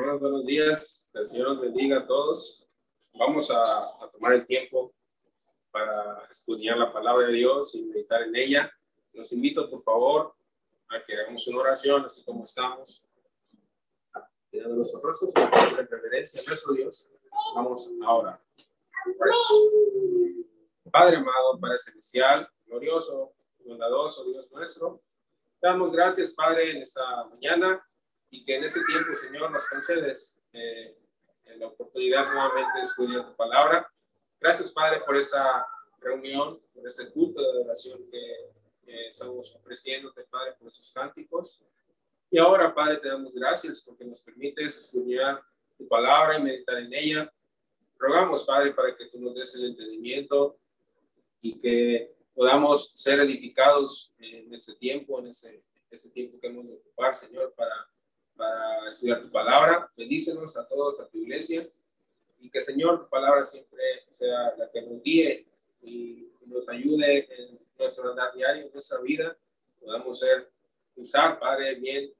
Buenos, buenos días. El Señor los bendiga a todos. Vamos a, a, tomar el tiempo para estudiar la palabra de Dios y meditar en ella. Los invito, por favor, a que hagamos una oración, así como estamos. Tirando los abrazos, con reverencia a nuestro Dios. Vamos ahora. Padre amado, Padre celestial, glorioso, bondadoso Dios nuestro, damos gracias, Padre, en esta mañana y que en este tiempo, Señor, nos concedes eh, la oportunidad nuevamente de estudiar tu palabra. Gracias, Padre, por esa reunión, por ese culto de oración que estamos ofreciéndote, Padre, por esos cánticos. Y ahora, Padre, te damos gracias porque nos permites estudiar tu palabra y meditar en ella. Rogamos, Padre, para que tú nos des el entendimiento y que podamos ser edificados en ese tiempo, en ese, ese tiempo que hemos de ocupar, Señor, para para estudiar tu palabra. Bendícenos a todos, a tu iglesia, y que, Señor, tu palabra siempre sea la que nos guíe y nos ayude en nuestro andar diario, en nuestra vida. Podamos ser, usar, Padre, bien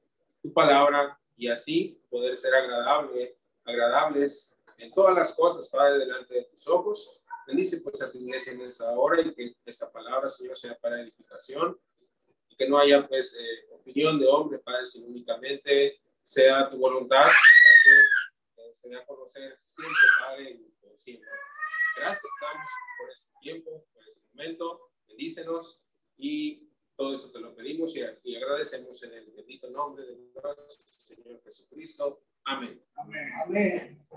tu palabra y así poder ser agradable, agradables en todas las cosas, Padre, delante de tus ojos. Bendice pues a tu iglesia en esta hora y que esa palabra, Señor, sea para edificación y que no haya pues eh, opinión de hombre, Padre, sino únicamente sea tu voluntad, que se dé a conocer siempre, Padre, y por siempre. Gracias, por este tiempo, por este momento. Bendícenos y todo eso te lo pedimos y, y agradecemos en el bendito nombre de nuestro Señor Jesucristo. Amén. Amén. Amén.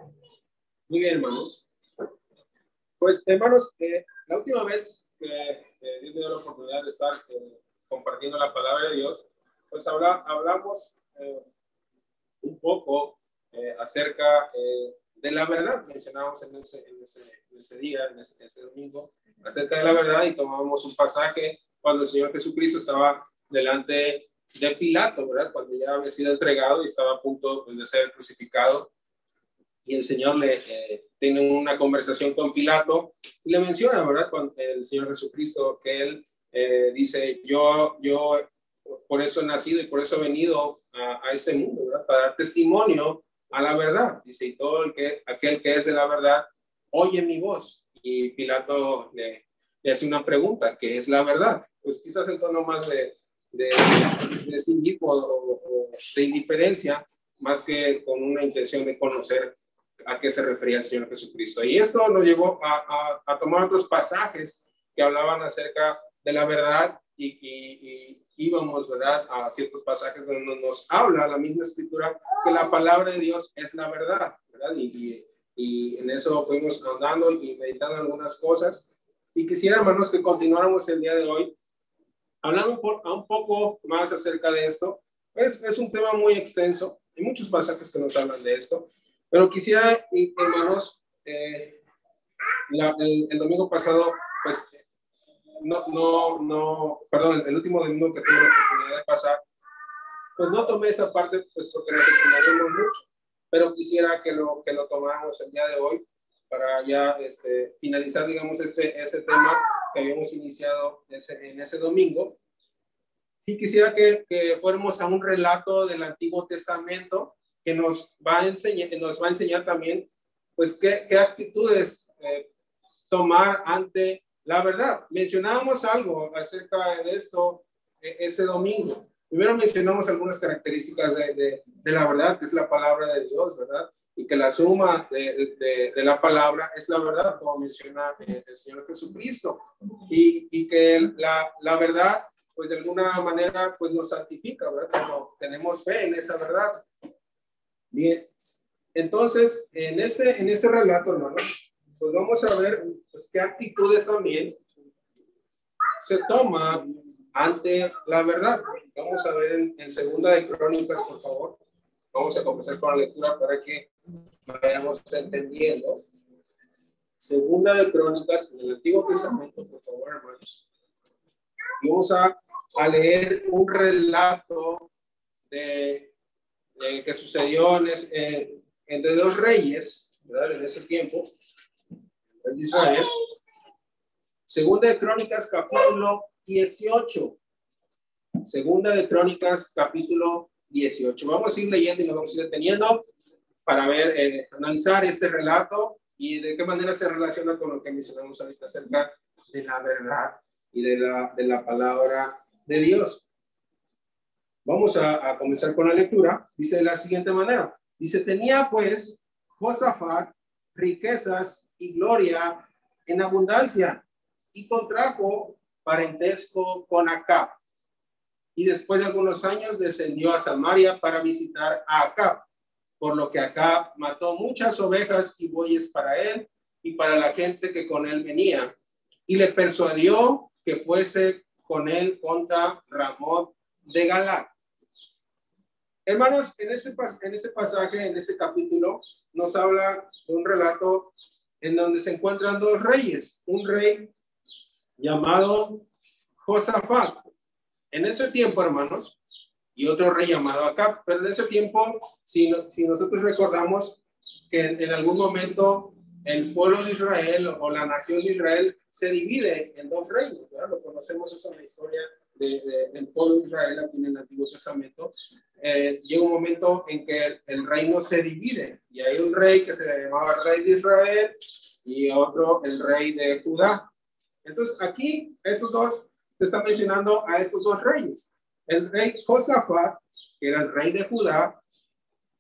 Muy bien, hermanos. Pues, hermanos, eh, la última vez que eh, Dios me dio la oportunidad de estar eh, compartiendo la palabra de Dios, pues habla, hablamos eh, poco eh, acerca eh, de la verdad. Mencionábamos en ese, día, en ese, domingo, acerca de la verdad y tomamos un pasaje cuando el Señor Jesucristo estaba delante de Pilato, ¿verdad? Cuando ya había sido entregado y estaba a punto pues, de ser crucificado. Y el Señor le eh, tiene una conversación con Pilato y le menciona, ¿verdad? Cuando el Señor Jesucristo, que él dice, yo, yo por eso he nacido y por eso he venido a, a este mundo, ¿verdad? Para dar testimonio a la verdad. Dice, y todo el que, aquel que es de la verdad, oye mi voz. Y Pilato le, le hace una pregunta, ¿qué es la verdad? Pues quizás en tono más de, de, de o, o, de indiferencia, más que con una intención de conocer a qué se refería el Señor Jesucristo. Y esto nos llevó a, a, a tomar otros pasajes que hablaban acerca de la verdad y, y, íbamos, ¿verdad?, a ciertos pasajes donde nos habla la misma escritura que la palabra de Dios es la verdad, ¿verdad? Y, y en eso fuimos andando y meditando algunas cosas. Y quisiera, hermanos, que continuáramos el día de hoy hablando un, po un poco más acerca de esto. Es, es un tema muy extenso, hay muchos pasajes que nos hablan de esto, pero quisiera, hermanos, eh, la, el, el domingo pasado, pues no, no, no, perdón, el último domingo que tuve la oportunidad de pasar, pues no tomé esa parte, pues porque nos extendimos mucho, pero quisiera que lo, que lo tomáramos el día de hoy para ya este, finalizar, digamos, este, ese tema que habíamos iniciado ese, en ese domingo. Y quisiera que, que, fuéramos a un relato del Antiguo Testamento que nos va a enseñar, nos va a enseñar también, pues, qué, qué actitudes eh, tomar ante la verdad, mencionábamos algo acerca de esto e, ese domingo. Primero mencionamos algunas características de, de, la verdad, que es la palabra de Dios, ¿verdad? Y que la suma de, de la palabra es la verdad, como menciona el Señor Jesucristo. Y, y que la, la, verdad, pues de alguna manera, pues nos santifica, ¿verdad? Cuando tenemos fe en esa verdad. Bien, entonces, en este, en este relato, hermano, pues vamos a ver pues, qué actitudes también se toma ante la verdad. Vamos a ver en, en, Segunda de Crónicas, por favor. Vamos a comenzar con la lectura para que vayamos entendiendo. Segunda de Crónicas, en el Antiguo Testamento, por favor, hermanos. Vamos a, a leer un relato de, de que sucedió en, en, dos reyes, ¿verdad? En ese tiempo de Israel. Segunda de Crónicas, capítulo 18. Segunda de Crónicas, capítulo 18. Vamos a ir leyendo y nos vamos a ir deteniendo. para ver, eh, analizar este relato y de qué manera se relaciona con lo que mencionamos ahorita acerca de la verdad y de la, de la palabra de Dios. Vamos a, a comenzar con la lectura. Dice de la siguiente manera. Dice, tenía pues Josafat riquezas gloria en abundancia y contrajo parentesco con Acab. Y después de algunos años descendió a Samaria para visitar a Acab, por lo que Acab mató muchas ovejas y bueyes para él y para la gente que con él venía, y le persuadió que fuese con él contra Ramón de Galá. Hermanos, en este, en este pasaje, en este capítulo, nos habla de un relato en donde se encuentran dos reyes, un rey llamado Josafat. En ese tiempo, hermanos, y otro rey llamado Acab, pero en ese tiempo, si, si nosotros recordamos que en, algún momento el pueblo de Israel o la nación de Israel se divide en dos reinos. Lo conocemos eso en la historia del pueblo de Israel aquí en el Antiguo Testamento, eh, llega un momento en que el, reino se divide y hay un rey que se llamaba rey de Israel y otro el rey de Judá. Entonces aquí estos dos, se están mencionando a estos dos reyes. El rey Josafat, que era el rey de Judá,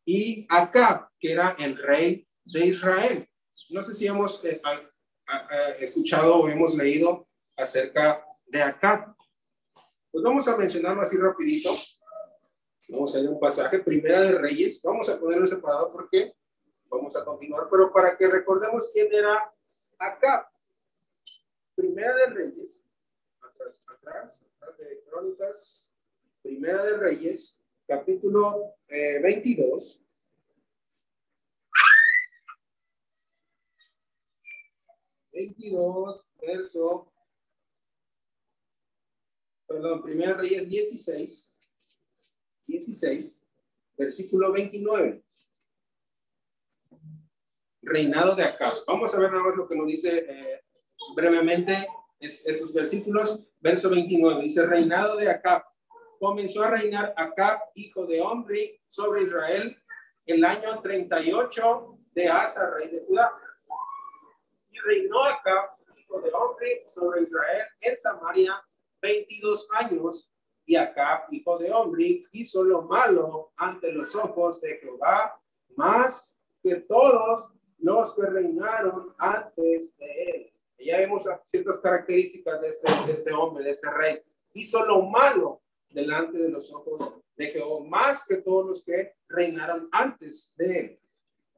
y Acab, que era el rey de Israel. No sé si hemos eh, escuchado o hemos leído acerca de Acab. Pues vamos a mencionarlo así rapidito. Vamos a ir a un pasaje, Primera de Reyes. Vamos a ponerlo separado porque vamos a continuar, pero para que recordemos quién era acá. Primera de Reyes, atrás, atrás, atrás de Crónicas, Primera de Reyes, capítulo 22. Eh, Veintidós, verso perdón, Primera Reyes 16, 16, versículo 29. Reinado de Acab. Vamos a ver nada más lo que nos dice eh, brevemente es, esos versículos. Verso 29 dice, reinado de Acab. Comenzó a reinar Acab, hijo de Omri, sobre Israel el año 38 de Asa, rey de Judá. Y reinó Acab, hijo de Omri, sobre Israel en Samaria 22 años y acá, hijo de hombre, hizo lo malo ante los ojos de Jehová, más que todos los que reinaron antes de él. ya vemos ciertas características de este, este hombre, de ese rey. Hizo lo malo delante de los ojos de Jehová, más que todos los que reinaron antes de él.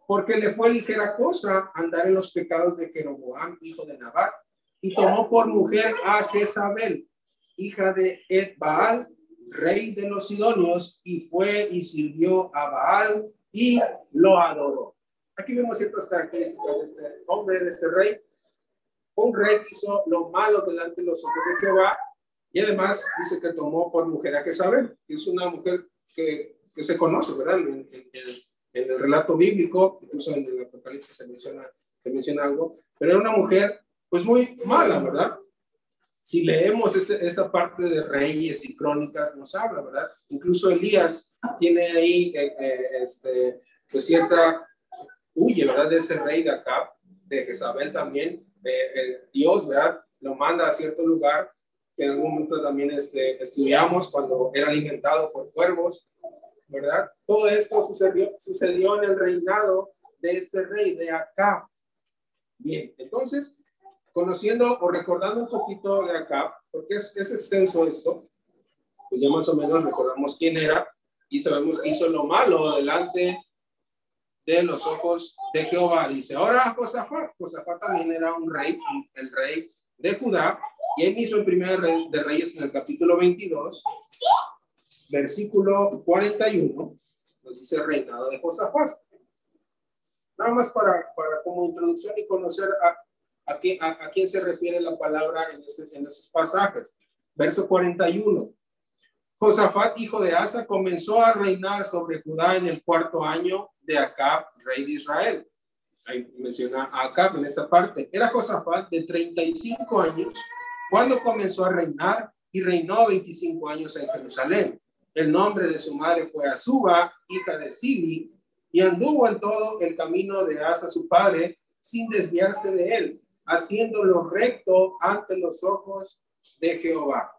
Porque le fue ligera cosa andar en los pecados de Jeroboam, hijo de Nabat, y tomó por mujer a Jezabel, hija de Ed Baal, rey de los Sidonios, y fue y sirvió a Baal y lo adoró. Aquí vemos ciertas características de este hombre, de este rey. Un rey que hizo lo malo delante de los ojos de Jehová y además dice que tomó por mujer a Jezabel, que es una mujer que, que se conoce, ¿verdad? En, el relato bíblico, incluso en el Apocalipsis se menciona, se menciona algo, pero era una mujer pues muy mala, ¿verdad? Si leemos este, esta parte de Reyes y Crónicas, nos habla, ¿verdad? Incluso Elías tiene ahí eh, eh, este, pues cierta, huye, ¿verdad? De ese rey de acá, de Jezabel también. Eh, Dios, ¿verdad? Lo manda a cierto lugar que en algún momento también este, estudiamos cuando era alimentado por cuervos, ¿verdad? Todo esto sucedió, sucedió en el reinado de este rey de acá. Bien, entonces conociendo o recordando un poquito de acá, porque es, es extenso esto, pues ya más o menos recordamos quién era y sabemos que hizo lo malo delante de los ojos de Jehová. Dice, ahora Josafat, Josafat también era un rey, el rey de Judá, y él mismo en primer de Reyes en el capítulo 22, versículo 41, nos dice reinado de Josafat. Nada más para, para como introducción y conocer a, ¿A, quién se refiere la palabra en, esos pasajes? Verso 41. Josafat, hijo de Asa, comenzó a reinar sobre Judá en el cuarto año de Acab, rey de Israel. Ahí menciona a Acab en esa parte. Era Josafat de 35 años cuando comenzó a reinar y reinó 25 años en Jerusalén. El nombre de su madre fue Azuba, hija de Sili, y anduvo en todo el camino de Asa su padre, sin desviarse de él, haciéndolo recto ante los ojos de Jehová.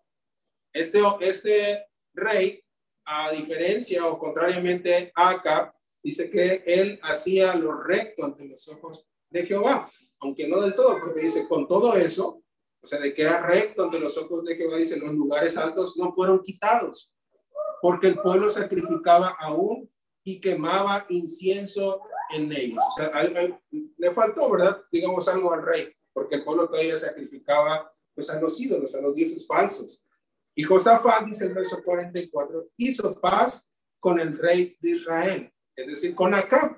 Este, este rey, a diferencia o contrariamente a Acab, dice que él hacía lo recto ante los ojos de Jehová, aunque no del todo, porque dice, con todo eso, o sea, de que era recto ante los ojos de Jehová, dice, los lugares altos no fueron quitados, porque el pueblo sacrificaba aún y quemaba incienso en ellos. O sea, le faltó, ¿verdad? Digamos algo al rey, porque el pueblo todavía sacrificaba pues a los ídolos, a los dioses falsos. Y Josafat, dice el verso 44, hizo paz con el rey de Israel, es decir, con Acab.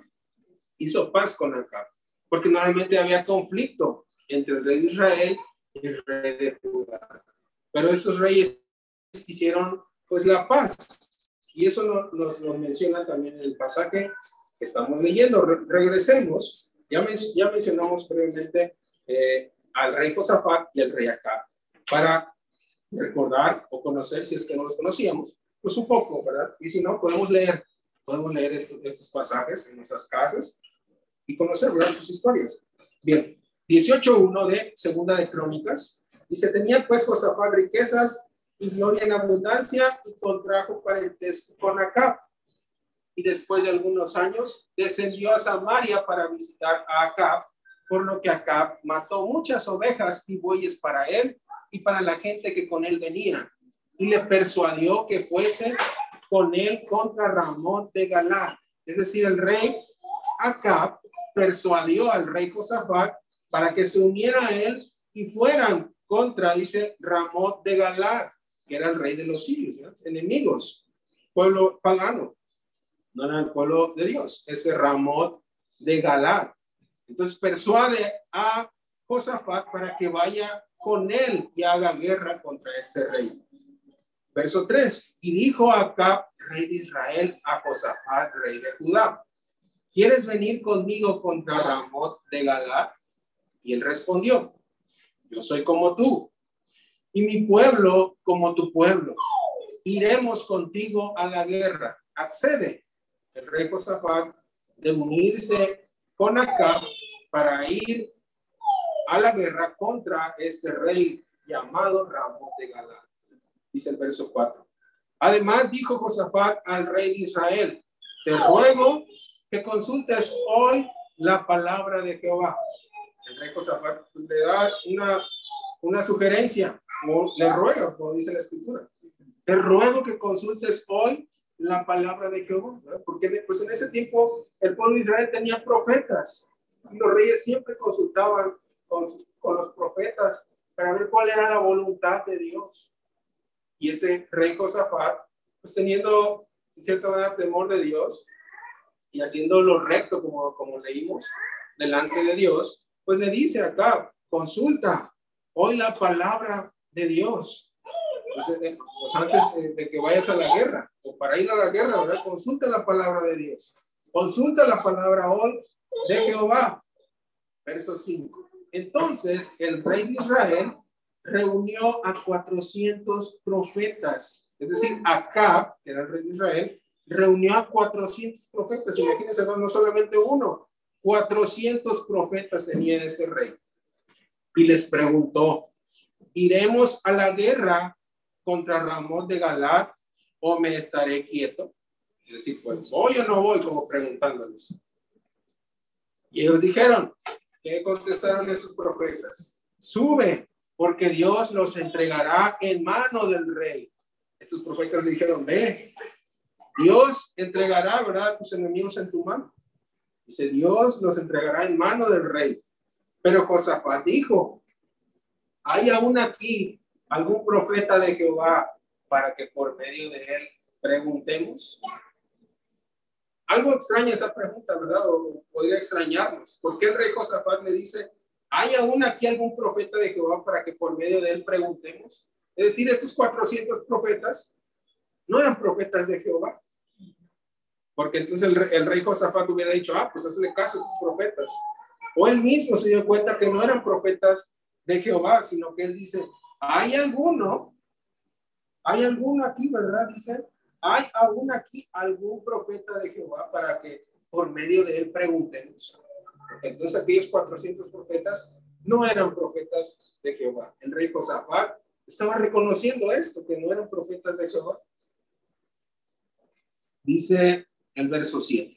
Hizo paz con Acab, porque normalmente había conflicto entre el rey de Israel y el rey de Judá. Pero estos reyes hicieron pues la paz. Y eso nos, lo menciona también en el pasaje que estamos leyendo. regresemos. Ya, ya mencionamos previamente eh, al rey Josafat y al rey Acab para recordar o conocer, si es que no los conocíamos, pues un poco, ¿verdad? Y si no, podemos leer, podemos leer estos, estos pasajes en nuestras casas y conocer, ¿verdad? Sus historias. Bien, 18.1 de Segunda de Crónicas. Y se tenía pues Josafat riquezas y gloria en abundancia y contrajo parentesco con Acab. Y después de algunos años descendió a Samaria para visitar a Acab, por lo que Acab mató muchas ovejas y bueyes para él y para la gente que con él venía. Y le persuadió que fuese con él contra Ramón de Galá. Es decir, el rey Acab persuadió al rey Josafat para que se uniera a él y fueran contra, dice Ramón de Galá que era el rey de los sirios, enemigos, pueblo pagano, no era el pueblo de Dios, ese Ramón de Galad. Entonces persuade a Josafat para que vaya con él y haga guerra contra este rey. Verso 3. Y dijo Acab, rey de Israel, a Josafat, rey de Judá, ¿quieres venir conmigo contra Ramón de Galad? Y él respondió, yo soy como tú, y mi pueblo como tu pueblo. Iremos contigo a la guerra. Accede el rey Josafat de unirse con Acab para ir a la guerra contra este rey llamado Ramón de Galán. Dice el verso 4. Además dijo Josafat al rey de Israel, te ruego que consultes hoy la palabra de Jehová. El rey Josafat le da una, una sugerencia le ruego, como dice la escritura, te ruego que consultes hoy la palabra de Jehová, porque pues en ese tiempo el pueblo de Israel tenía profetas y los reyes siempre consultaban con, con los profetas para ver cuál era la voluntad de Dios. Y ese rey Josafat, pues teniendo en cierta manera temor de Dios y haciendo lo recto como, como leímos delante de Dios, pues le dice acá, consulta hoy la palabra de Dios. Eh, pues antes de, que vayas a la guerra o para ir a la guerra, ¿verdad? Consulta la palabra de Dios. Consulta la palabra hoy de Jehová. Verso 5. Entonces el rey de Israel reunió a 400 profetas. Es decir, acá, que era el rey de Israel, reunió a 400 profetas. Imagínense, no, no solamente uno, 400 profetas tenía ese rey. Y les preguntó, ¿iremos a la guerra contra Ramón de Galat o me estaré quieto? Es decir, pues, ¿voy o no voy? Como preguntándoles. Y ellos dijeron, ¿qué contestaron esos profetas? Sube, porque Dios los entregará en mano del rey. Estos profetas dijeron, ve, Dios entregará, ¿verdad?, tus enemigos en tu mano. Dice, Dios los entregará en mano del rey. Pero Josafat dijo, ¿Hay aún aquí algún profeta de Jehová para que por medio de él preguntemos? Algo extraña esa pregunta, ¿verdad? O podría extrañarnos. ¿Por qué el rey Josafat le dice, ¿hay aún aquí algún profeta de Jehová para que por medio de él preguntemos? Es decir, estos 400 profetas no eran profetas de Jehová. Porque entonces el, rey Josafat hubiera dicho, ah, pues hazle caso a esos profetas. O él mismo se dio cuenta que no eran profetas de Jehová, sino que él dice, ¿hay alguno? ¿Hay alguno aquí, verdad? Dice, ¿hay aún aquí algún profeta de Jehová para que por medio de él preguntemos. Entonces aquellos 400 profetas no eran profetas de Jehová. El rey Josafat estaba reconociendo esto, que no eran profetas de Jehová. Dice el verso 7.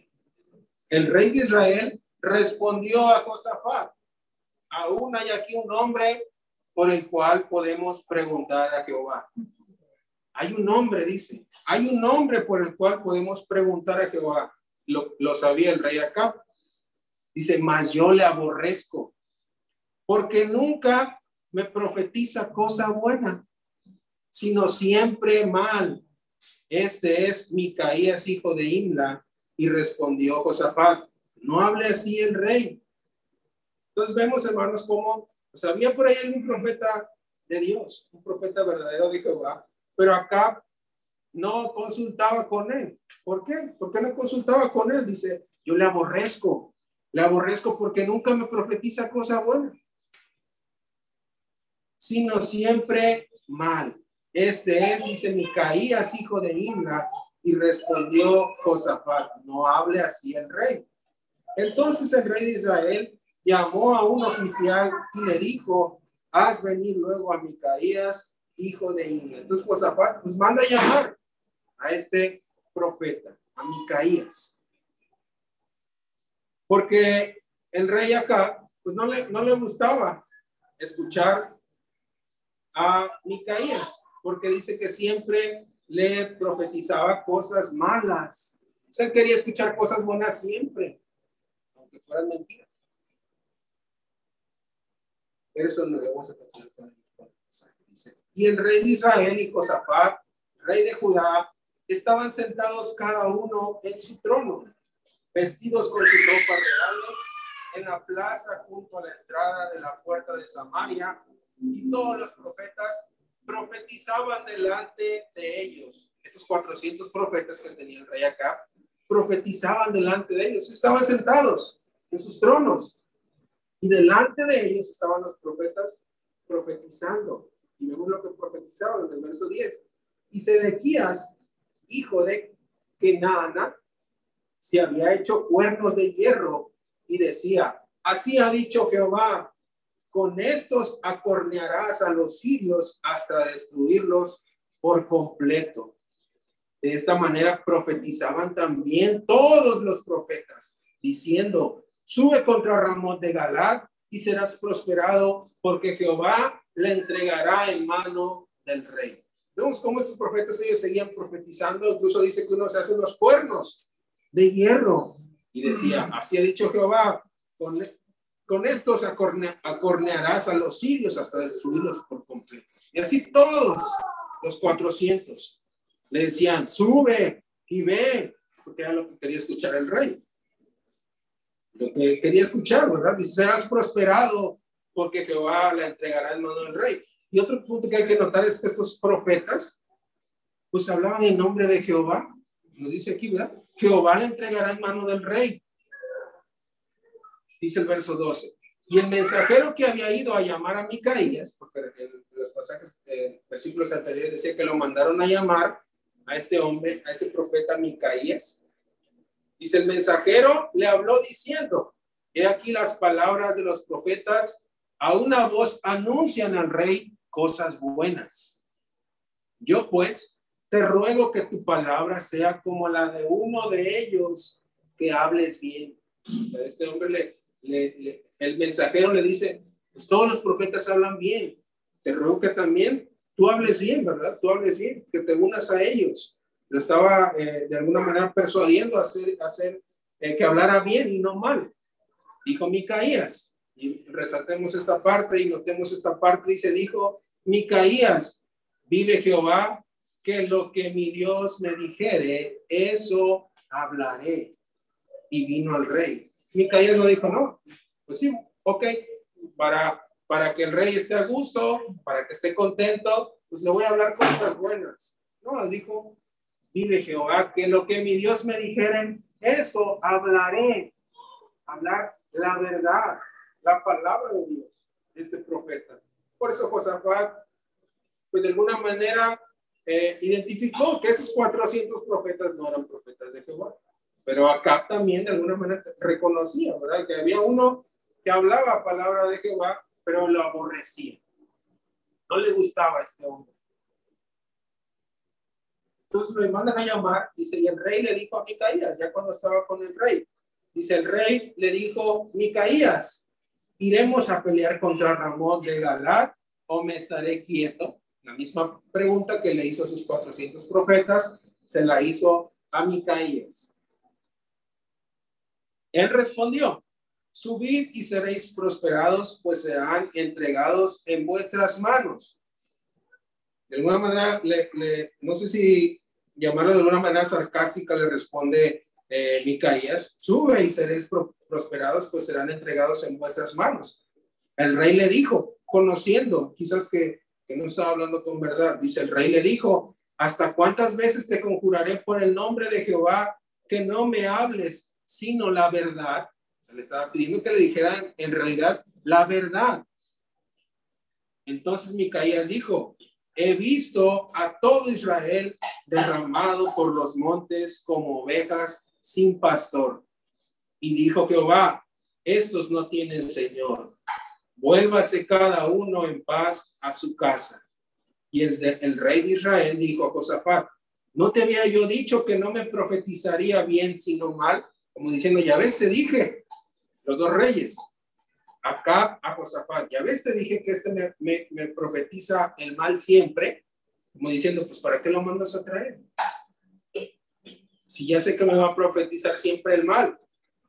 El rey de Israel respondió a Josafat, aún hay aquí un hombre por el cual podemos preguntar a Jehová. Hay un nombre, dice, hay un nombre por el cual podemos preguntar a Jehová. Lo, sabía el rey Acab. Dice, mas yo le aborrezco, porque nunca me profetiza cosa buena, sino siempre mal. Este es Micaías, hijo de Imla. Y respondió Josafat, no hable así el rey. Entonces vemos, hermanos, cómo pues, había por ahí un profeta de Dios, un profeta verdadero de Jehová, pero acá no consultaba con él. ¿Por qué? ¿Por qué no consultaba con él? Dice, yo le aborrezco, le aborrezco porque nunca me profetiza cosa buena, sino siempre mal. Este es, dice Micaías, hijo de Imla, y respondió Josafat, no hable así el rey. Entonces el rey de Israel llamó a un oficial y le dijo, haz venir luego a Micaías, hijo de Imla. Entonces Josafat, pues manda a llamar a este profeta, a Micaías. Porque el rey acá, pues no le, no le gustaba escuchar a Micaías, porque dice que siempre le profetizaba cosas malas. O sea, él quería escuchar cosas buenas siempre, aunque fueran mentiras. Eso no le vamos a continuar. Y el rey de Israel y Josafat, rey de Judá, estaban sentados cada uno en su trono, vestidos con sus ropas reales, en la plaza junto a la entrada de la puerta de Samaria, y todos los profetas profetizaban delante de ellos. Esos 400 profetas que tenía el rey acá, profetizaban delante de ellos. Estaban sentados en sus tronos. Y delante de ellos estaban los profetas profetizando. Y vemos lo que profetizaban en el verso 10. Y Sedequías, hijo de Kenana, se había hecho cuernos de hierro y decía, así ha dicho Jehová, con estos acornearás a los sirios hasta destruirlos por completo. De esta manera profetizaban también todos los profetas, diciendo, sube contra Ramón de Galat y serás prosperado, porque Jehová le entregará en mano del rey. Vemos cómo estos profetas ellos seguían profetizando, incluso dice que uno se hace unos cuernos de hierro y decía, así ha dicho Jehová, con con estos acornearás a los sirios hasta destruirlos por completo. Y así todos los 400 le decían, sube y ve, porque era lo que quería escuchar el rey. Lo que quería escuchar, ¿verdad? Dice, serás prosperado porque Jehová la entregará en mano del rey. Y otro punto que hay que notar es que estos profetas, pues hablaban en nombre de Jehová. Nos dice aquí, ¿verdad? Jehová le entregará en mano del rey dice el verso 12. Y el mensajero que había ido a llamar a Micaías, porque en los pasajes, eh, versículos anteriores decía que lo mandaron a llamar a este hombre, a este profeta Micaías. Dice el mensajero le habló diciendo, he aquí las palabras de los profetas, a una voz anuncian al rey cosas buenas. Yo pues te ruego que tu palabra sea como la de uno de ellos, que hables bien. O sea, este hombre le, el mensajero le dice, pues todos los profetas hablan bien, te ruego que también tú hables bien, ¿verdad? Tú hables bien, que te unas a ellos. Lo estaba eh, de alguna manera persuadiendo a hacer, hacer eh, que hablara bien y no mal. Dijo Micaías, y resaltemos esta parte y notemos esta parte, dice, dijo Micaías, vive Jehová, que lo que mi Dios me dijere, eso hablaré. Y vino al rey. Micaías no dijo, no, pues sí, ok, para, para que el rey esté a gusto, para que esté contento, pues le voy a hablar cosas buenas. No, dijo, vive Jehová, que lo que mi Dios me dijeren, eso hablaré. Hablar la verdad, la palabra de Dios, este profeta. Por eso Josafat, pues de alguna manera, eh, identificó que esos 400 profetas no eran profetas de Jehová. Pero acá también de alguna manera reconocía, ¿verdad? Que había uno que hablaba palabra de Jehová, pero lo aborrecía. No le gustaba a este hombre. Entonces lo mandan a llamar, dice, y el rey le dijo a Micaías, ya cuando estaba con el rey, dice, el rey le dijo, Micaías, ¿iremos a pelear contra Ramón de Galat o me estaré quieto? La misma pregunta que le hizo a sus 400 profetas, se la hizo a Micaías. Él respondió, subid y seréis prosperados, pues serán entregados en vuestras manos. De alguna manera, no sé si llamarlo de alguna manera sarcástica, le responde eh, Micaías, sube y seréis prosperados, pues serán entregados en vuestras manos. El rey le dijo, conociendo, quizás que, que no estaba hablando con verdad, dice el rey le dijo, ¿hasta cuántas veces te conjuraré por el nombre de Jehová que no me hables sino la verdad? Se le estaba pidiendo que le dijeran en realidad la verdad. Entonces Micaías dijo, he visto a todo Israel derramado por los montes como ovejas sin pastor. Y dijo Jehová, estos no tienen Señor. Vuélvase cada uno en paz a su casa. Y el, el rey de Israel dijo a Josafat, ¿no te había yo dicho que no me profetizaría bien sino mal? Como diciendo, ya ves, te dije, los dos reyes, acá a Josafat, ya ves, te dije que este me, me, me profetiza el mal siempre, como diciendo, pues ¿para qué lo mandas a traer? Si ya sé que me va a profetizar siempre el mal.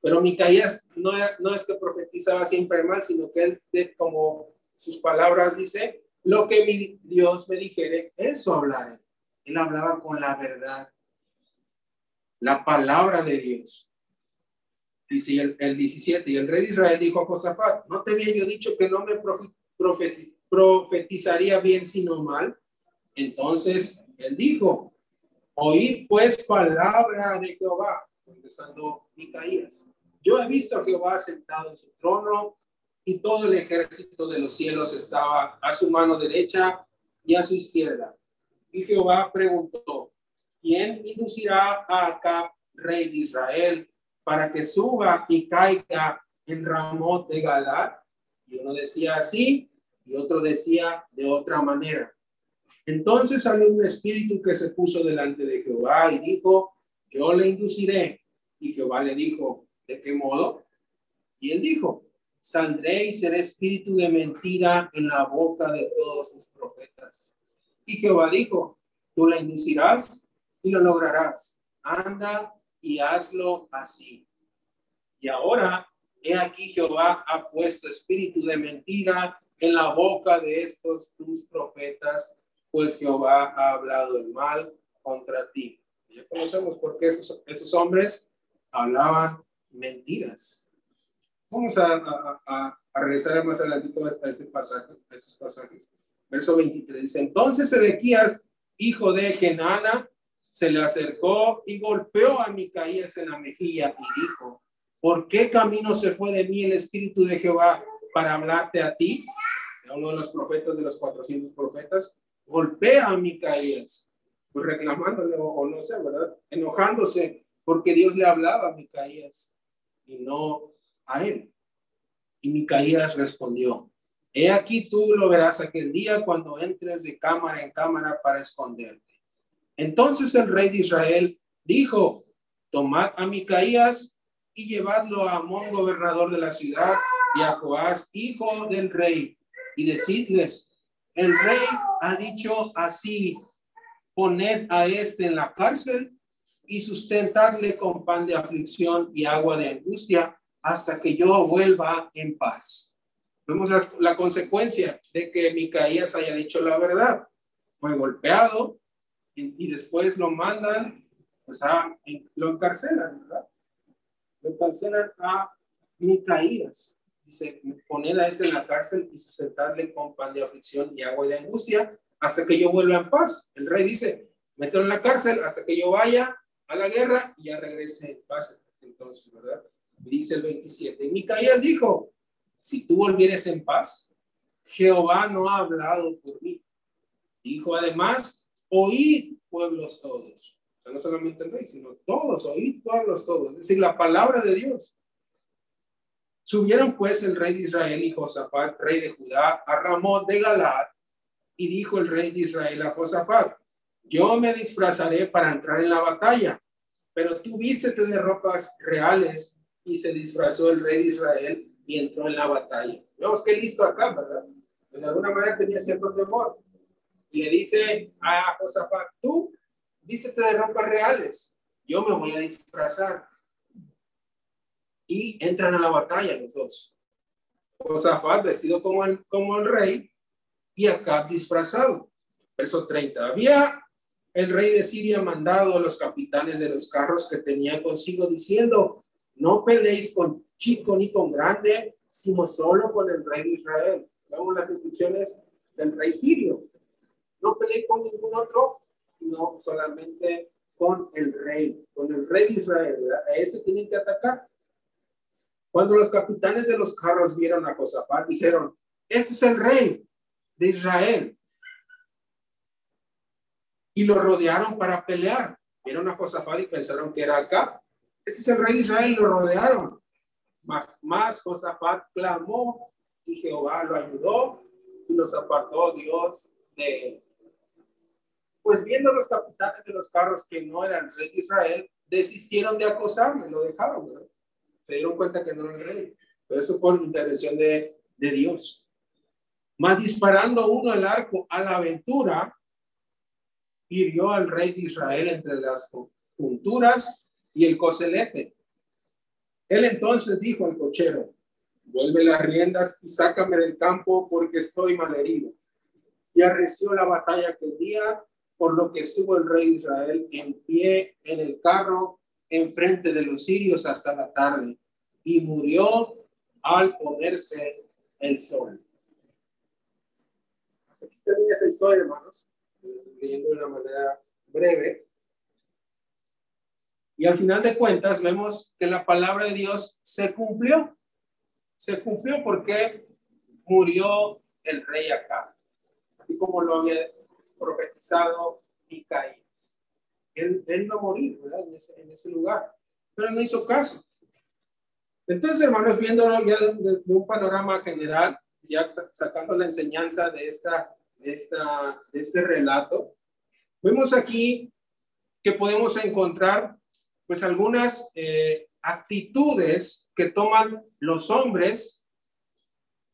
Pero Micaías no, no es que profetizaba siempre el mal, sino que él, como sus palabras dice, lo que mi Dios me dijere, eso hablaré. Él hablaba con la verdad, la palabra de Dios. Dice el, el 17, y el rey de Israel dijo a Josafat, ¿no te había yo dicho que no me profetizaría bien sino mal? Entonces él dijo, Oíd pues palabra de Jehová, empezando Micaías. Yo he visto a Jehová sentado en su trono y todo el ejército de los cielos estaba a su mano derecha y a su izquierda. Y Jehová preguntó, ¿quién inducirá a Acab, rey de Israel, para que suba y caiga en Ramot de Galat? Y uno decía así y otro decía de otra manera. Entonces salió un espíritu que se puso delante de Jehová y dijo, yo le induciré. Y Jehová le dijo, ¿de qué modo? Y él dijo, saldré y seré espíritu de mentira en la boca de todos sus profetas. Y Jehová dijo, tú la inducirás y lo lograrás. Anda y hazlo así. Y ahora, he aquí Jehová ha puesto espíritu de mentira en la boca de estos tus profetas pues Jehová ha hablado el mal contra ti. Ya conocemos por qué esos, esos hombres hablaban mentiras. Vamos a, a, a, regresar más adelante a este pasaje, a estos pasajes. Verso 23 dice, entonces Ezequías, hijo de Kenana, se le acercó y golpeó a Micaías en la mejilla y dijo, ¿por qué camino se fue de mí el Espíritu de Jehová para hablarte a ti? Uno de los profetas de los 400 profetas golpea a Micaías, pues reclamándole o, no sé, ¿verdad? Enojándose porque Dios le hablaba a Micaías y no a él. Y Micaías respondió, he aquí tú lo verás aquel día cuando entres de cámara en cámara para esconderte. Entonces el rey de Israel dijo, tomad a Micaías y llevadlo a Amón, gobernador de la ciudad, y a Joás, hijo del rey, y decidles, el rey ha dicho así, poned a este en la cárcel y sustentadle con pan de aflicción y agua de angustia hasta que yo vuelva en paz. Vemos la, consecuencia de que Micaías haya dicho la verdad. Fue golpeado y, después lo mandan, a, lo encarcelan, ¿verdad? Lo encarcelan a Micaías dice, poner a ese en la cárcel y sustentarle con pan de aflicción y agua de angustia hasta que yo vuelva en paz. El rey dice, mételo en la cárcel hasta que yo vaya a la guerra y ya regrese en paz. Entonces, ¿verdad? Dice el 27. Micaías dijo, si tú volvieres en paz, Jehová no ha hablado por mí. Dijo además, oíd pueblos todos. sea, no solamente el rey, sino todos, oíd pueblos todos, es decir, la palabra de Dios. Subieron pues el rey de Israel y Josafat, rey de Judá, a Ramón de Galad, y dijo el rey de Israel a Josafat, yo me disfrazaré para entrar en la batalla, pero tú vístete de ropas reales y se disfrazó el rey de Israel y entró en la batalla. Vemos que listo acá, ¿verdad? Pues de alguna manera tenía cierto temor. Y le dice a Josafat, tú vístete de ropas reales, yo me voy a disfrazar. Y entran a la batalla los dos. Josafat vestido como el, como el rey y acá disfrazado. Verso 30. Había el rey de Siria mandado a los capitanes de los carros que tenían consigo diciendo, no peleéis con chico ni con grande, sino solo con el rey de Israel. Vemos las instrucciones del rey sirio. No peleéis con ningún otro, sino solamente con el rey, con el rey de Israel. A ese tienen que atacar. Cuando los capitanes de los carros vieron a Josafat, dijeron, este es el rey de Israel y lo rodearon para pelear. Vieron a Josafat y pensaron que era acá. Este es el rey de Israel y lo rodearon. Más Josafat clamó y Jehová lo ayudó y los apartó Dios de él. Pues viendo los capitanes de los carros que no eran rey de Israel, desistieron de acosarme, lo dejaron, Se dieron cuenta que no era el rey. Pero eso por intervención de, Dios. Más disparando uno el arco a la aventura, hirió al rey de Israel entre las punturas y el coselete. Él entonces dijo al cochero, vuelve las riendas y sácame del campo porque estoy malherido. Y arreció la batalla aquel día, por lo que estuvo el rey de Israel en pie en el carro enfrente de los sirios hasta la tarde y murió al ponerse el sol. Así que termina esa historia, hermanos leyendo de una manera breve. Y al final de cuentas vemos que la palabra de Dios se cumplió. Se cumplió porque murió el rey acá, así como lo había profetizado Micaías. Él, él no morir En, ese, en ese lugar, pero no hizo caso. Entonces, hermanos, viéndolo ya de, un panorama general, ya sacando la enseñanza de esta de, esta, de este relato, vemos aquí que podemos encontrar pues algunas eh, actitudes que toman los hombres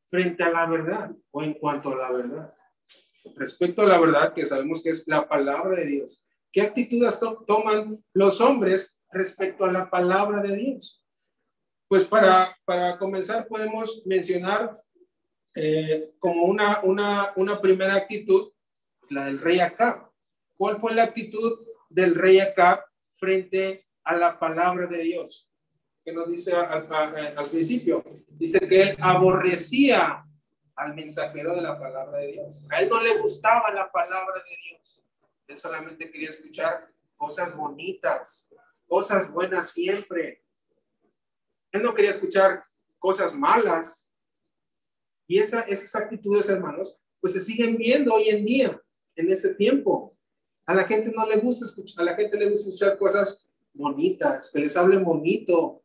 frente a la verdad o en cuanto a la verdad. Respecto a la verdad que sabemos que es la palabra de Dios. ¿Qué actitudes toman los hombres respecto a la palabra de Dios? Pues para, para comenzar podemos mencionar eh, como una, una, una primera actitud, la del rey Acab. ¿Cuál fue la actitud del rey Acab frente a la palabra de Dios? Que nos dice al principio, dice que él aborrecía al mensajero de la palabra de Dios. A él no le gustaba la palabra de Dios. Él solamente quería escuchar cosas bonitas, cosas buenas siempre. Él no quería escuchar cosas malas, y esa, esas actitudes, hermanos, pues se siguen viendo hoy en día, en ese tiempo. A la gente no le gusta escuchar, a la gente le gusta escuchar cosas bonitas, que les hablen bonito.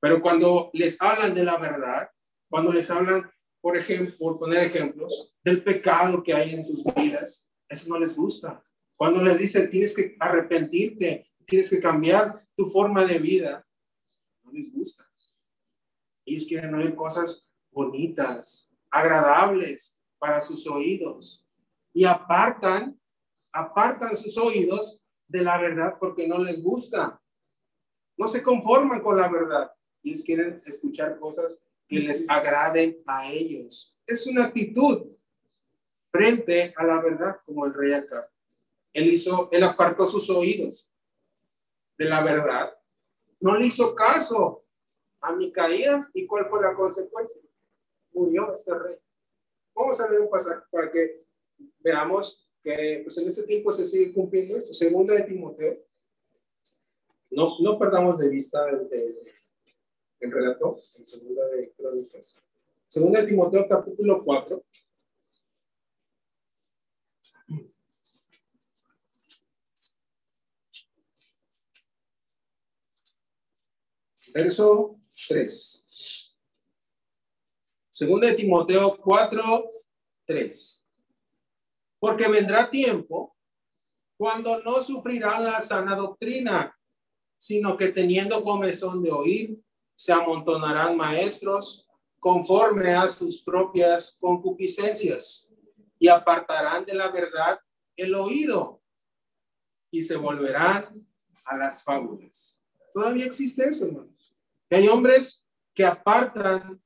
Pero cuando les hablan de la verdad, cuando les hablan, por ejemplo, por poner ejemplos, del pecado que hay en sus vidas, eso no les gusta. Cuando les dicen tienes que arrepentirte, tienes que cambiar tu forma de vida, no les gusta. Ellos quieren oír cosas bonitas, agradables para sus oídos y apartan, apartan sus oídos de la verdad porque no les gusta. No se conforman con la verdad. Ellos quieren escuchar cosas que les agraden a ellos. Es una actitud frente a la verdad como el rey acá. Él hizo, él apartó sus oídos de la verdad. No le hizo caso a Micaías y cuál fue la consecuencia murió este rey. Vamos a ver un pasaje para que veamos que pues, en este tiempo se sigue cumpliendo esto. Segunda de Timoteo. No, no perdamos de vista el, el, relato en segunda de Crónicas. Segunda de Timoteo capítulo 4. Verso 3. Segundo de Timoteo 4, 3. Porque vendrá tiempo cuando no sufrirán la sana doctrina, sino que teniendo comezón de oír, se amontonarán maestros conforme a sus propias concupiscencias y apartarán de la verdad el oído y se volverán a las fábulas. Todavía existe eso, hermanos. hay hombres que apartan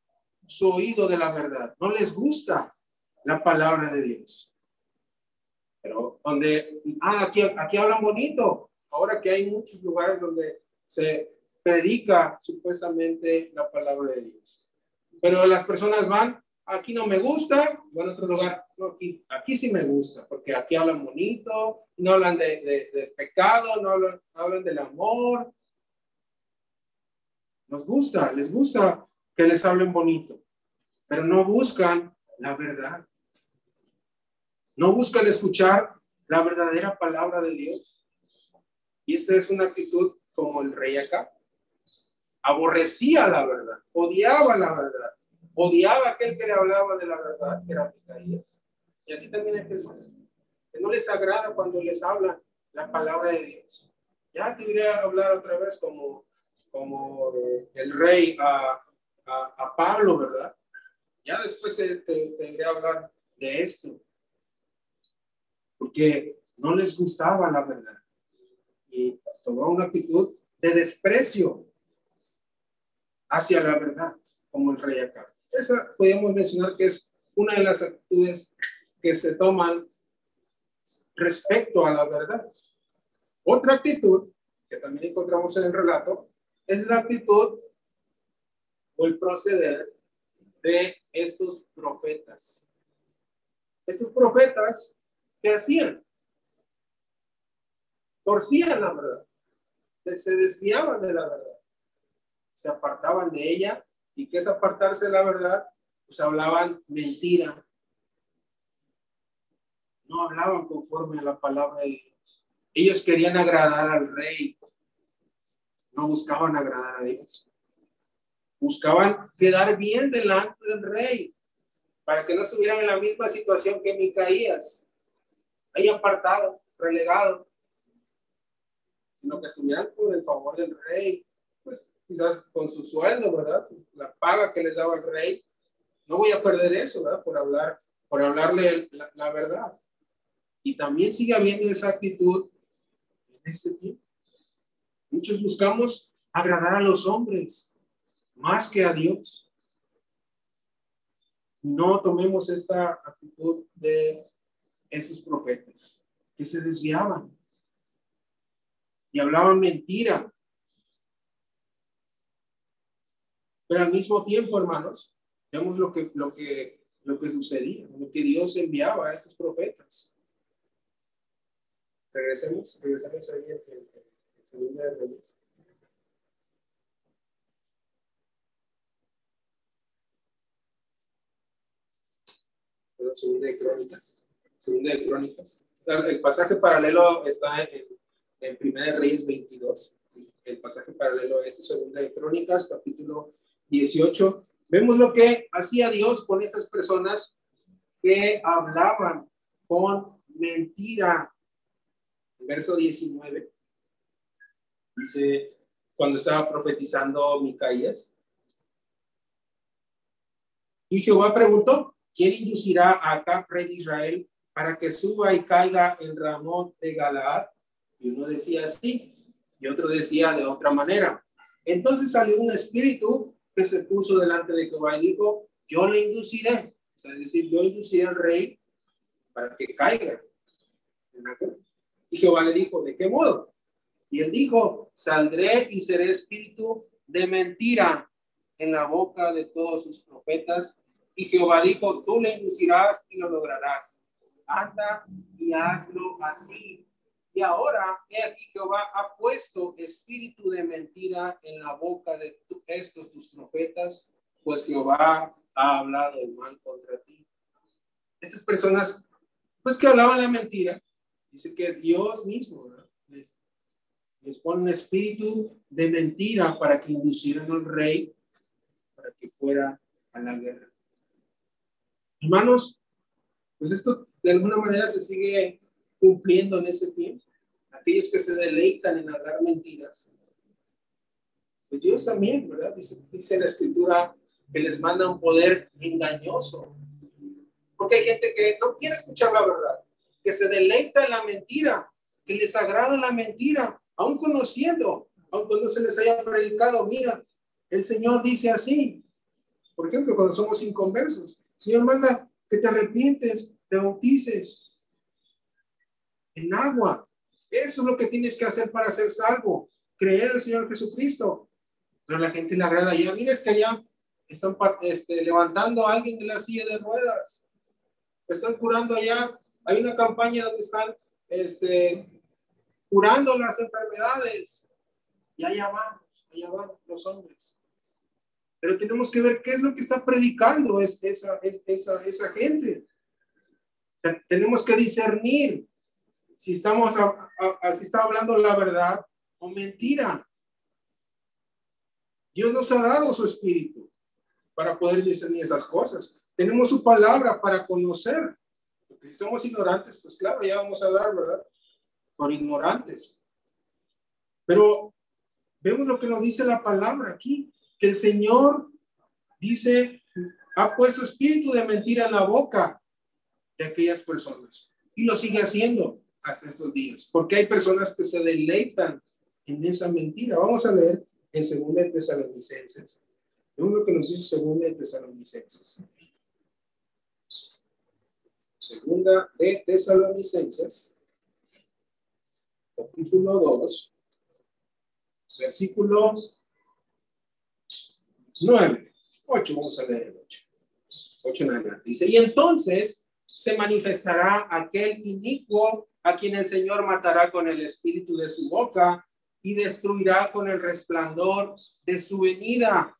su oído de la verdad. No les gusta la palabra de Dios. Pero donde, ah, aquí, aquí hablan bonito. Ahora que hay muchos lugares donde se predica supuestamente la palabra de Dios. Pero las personas van, aquí no me gusta, van a otro lugar, aquí, aquí sí me gusta, porque aquí hablan bonito, no hablan de, de, pecado, no hablan, hablan del amor. Nos gusta, les gusta que les hablen bonito, pero no buscan la verdad. No buscan escuchar la verdadera palabra de Dios. Y esa es una actitud como el rey acá. Aborrecía la verdad, odiaba la verdad, odiaba aquel que le hablaba de la verdad, que era Micaías. Y así también hay personas que no les agrada cuando les hablan la palabra de Dios. Ya te iré a hablar otra vez como, como el rey a, a, Pablo, ¿verdad? Ya después te, te iré a hablar de esto porque no les gustaba la verdad y tomó una actitud de desprecio hacia la verdad, como el rey acá. Esa podemos mencionar que es una de las actitudes que se toman respecto a la verdad. Otra actitud que también encontramos en el relato es la actitud o el proceder de estos profetas. Estos profetas ¿Qué hacían? Torcían la verdad. Se desviaban de la verdad. Se apartaban de ella. ¿Y qué es apartarse de la verdad? Pues hablaban mentira. No hablaban conforme a la palabra de Dios. Ellos querían agradar al rey. No buscaban agradar a Dios. Buscaban quedar bien delante del rey para que no estuvieran en la misma situación que Micaías ahí apartado, relegado, sino que estuvieran con el favor del rey, pues quizás con su sueldo, ¿verdad? La paga que les daba el rey. No voy a perder eso, ¿verdad? Por hablar, por hablarle la, la verdad. Y también sigue habiendo esa actitud en este tiempo. Muchos buscamos agradar a los hombres más que a Dios. No tomemos esta actitud de esos profetas que se desviaban y hablaban mentira. Pero al mismo tiempo, hermanos, vemos lo que, lo que, lo que sucedía, lo que Dios enviaba a esos profetas. Regresemos, regresemos ahí en, Segunda de Crónicas. Segunda de Crónicas. El pasaje paralelo está en, en Primera de Reyes 22. El pasaje paralelo es Segunda de Crónicas, capítulo 18. Vemos lo que hacía Dios con esas personas que hablaban con mentira. Verso 19. Dice, cuando estaba profetizando Micaías. Y Jehová preguntó, ¿quién inducirá a Acá, rey de Israel, para que suba y caiga en Ramón de Galaad. Y uno decía así, y otro decía de otra manera. Entonces salió un espíritu que se puso delante de Jehová y dijo, yo le induciré, es decir, yo induciré al rey para que caiga. Y Jehová le dijo, ¿de qué modo? Y él dijo, saldré y seré espíritu de mentira en la boca de todos sus profetas. Y Jehová dijo, tú le inducirás y lo lograrás anda y hazlo así. Y ahora, he aquí Jehová ha puesto espíritu de mentira en la boca de estos tus profetas, pues Jehová ha hablado mal contra ti. Estas personas, pues que hablaban la mentira, dice que Dios mismo les, les pone un espíritu de mentira para que inducieran al rey para que fuera a la guerra. Hermanos, pues esto de alguna manera se sigue cumpliendo en ese tiempo. Aquellos que se deleitan en hablar mentiras. Pues Dios también, ¿verdad? Dice, dice la escritura que les manda un poder engañoso. Porque hay gente que no quiere escuchar la verdad, que se deleita en la mentira, que les agrada la mentira, aún conociendo, aun cuando se les haya predicado, mira, el Señor dice así. Por ejemplo, cuando somos inconversos, el Señor manda que te arrepientes, te bautices en agua. Eso es lo que tienes que hacer para ser salvo. Creer el Señor Jesucristo. Pero la gente le agrada ya. Mira, es que allá están este, levantando a alguien de la silla de ruedas. Están curando allá. Hay una campaña donde están este, curando las enfermedades. Y allá vamos, allá los hombres. Pero tenemos que ver qué es lo que está predicando es, esa, es, esa, esa gente. Tenemos que discernir si estamos si está hablando la verdad o mentira. Dios nos ha dado su espíritu para poder discernir esas cosas. Tenemos su palabra para conocer. Porque si somos ignorantes, pues claro, ya vamos a dar, ¿verdad? Por ignorantes. Pero vemos lo que nos dice la palabra aquí, que el Señor dice, ha puesto espíritu de mentira en la boca de aquellas personas. Y lo sigue haciendo hasta estos días, porque hay personas que se deleitan en esa mentira. Vamos a leer en Segunda de Tesalonicenses. Es lo que nos dice Segunda de Tesalonicenses. Segunda de Tesalonicenses, capítulo 2, versículo 9. 8, vamos a leer el 8. 8 en adelante. Dice, y entonces se manifestará aquel inicuo a quien el Señor matará con el espíritu de su boca y destruirá con el resplandor de su venida.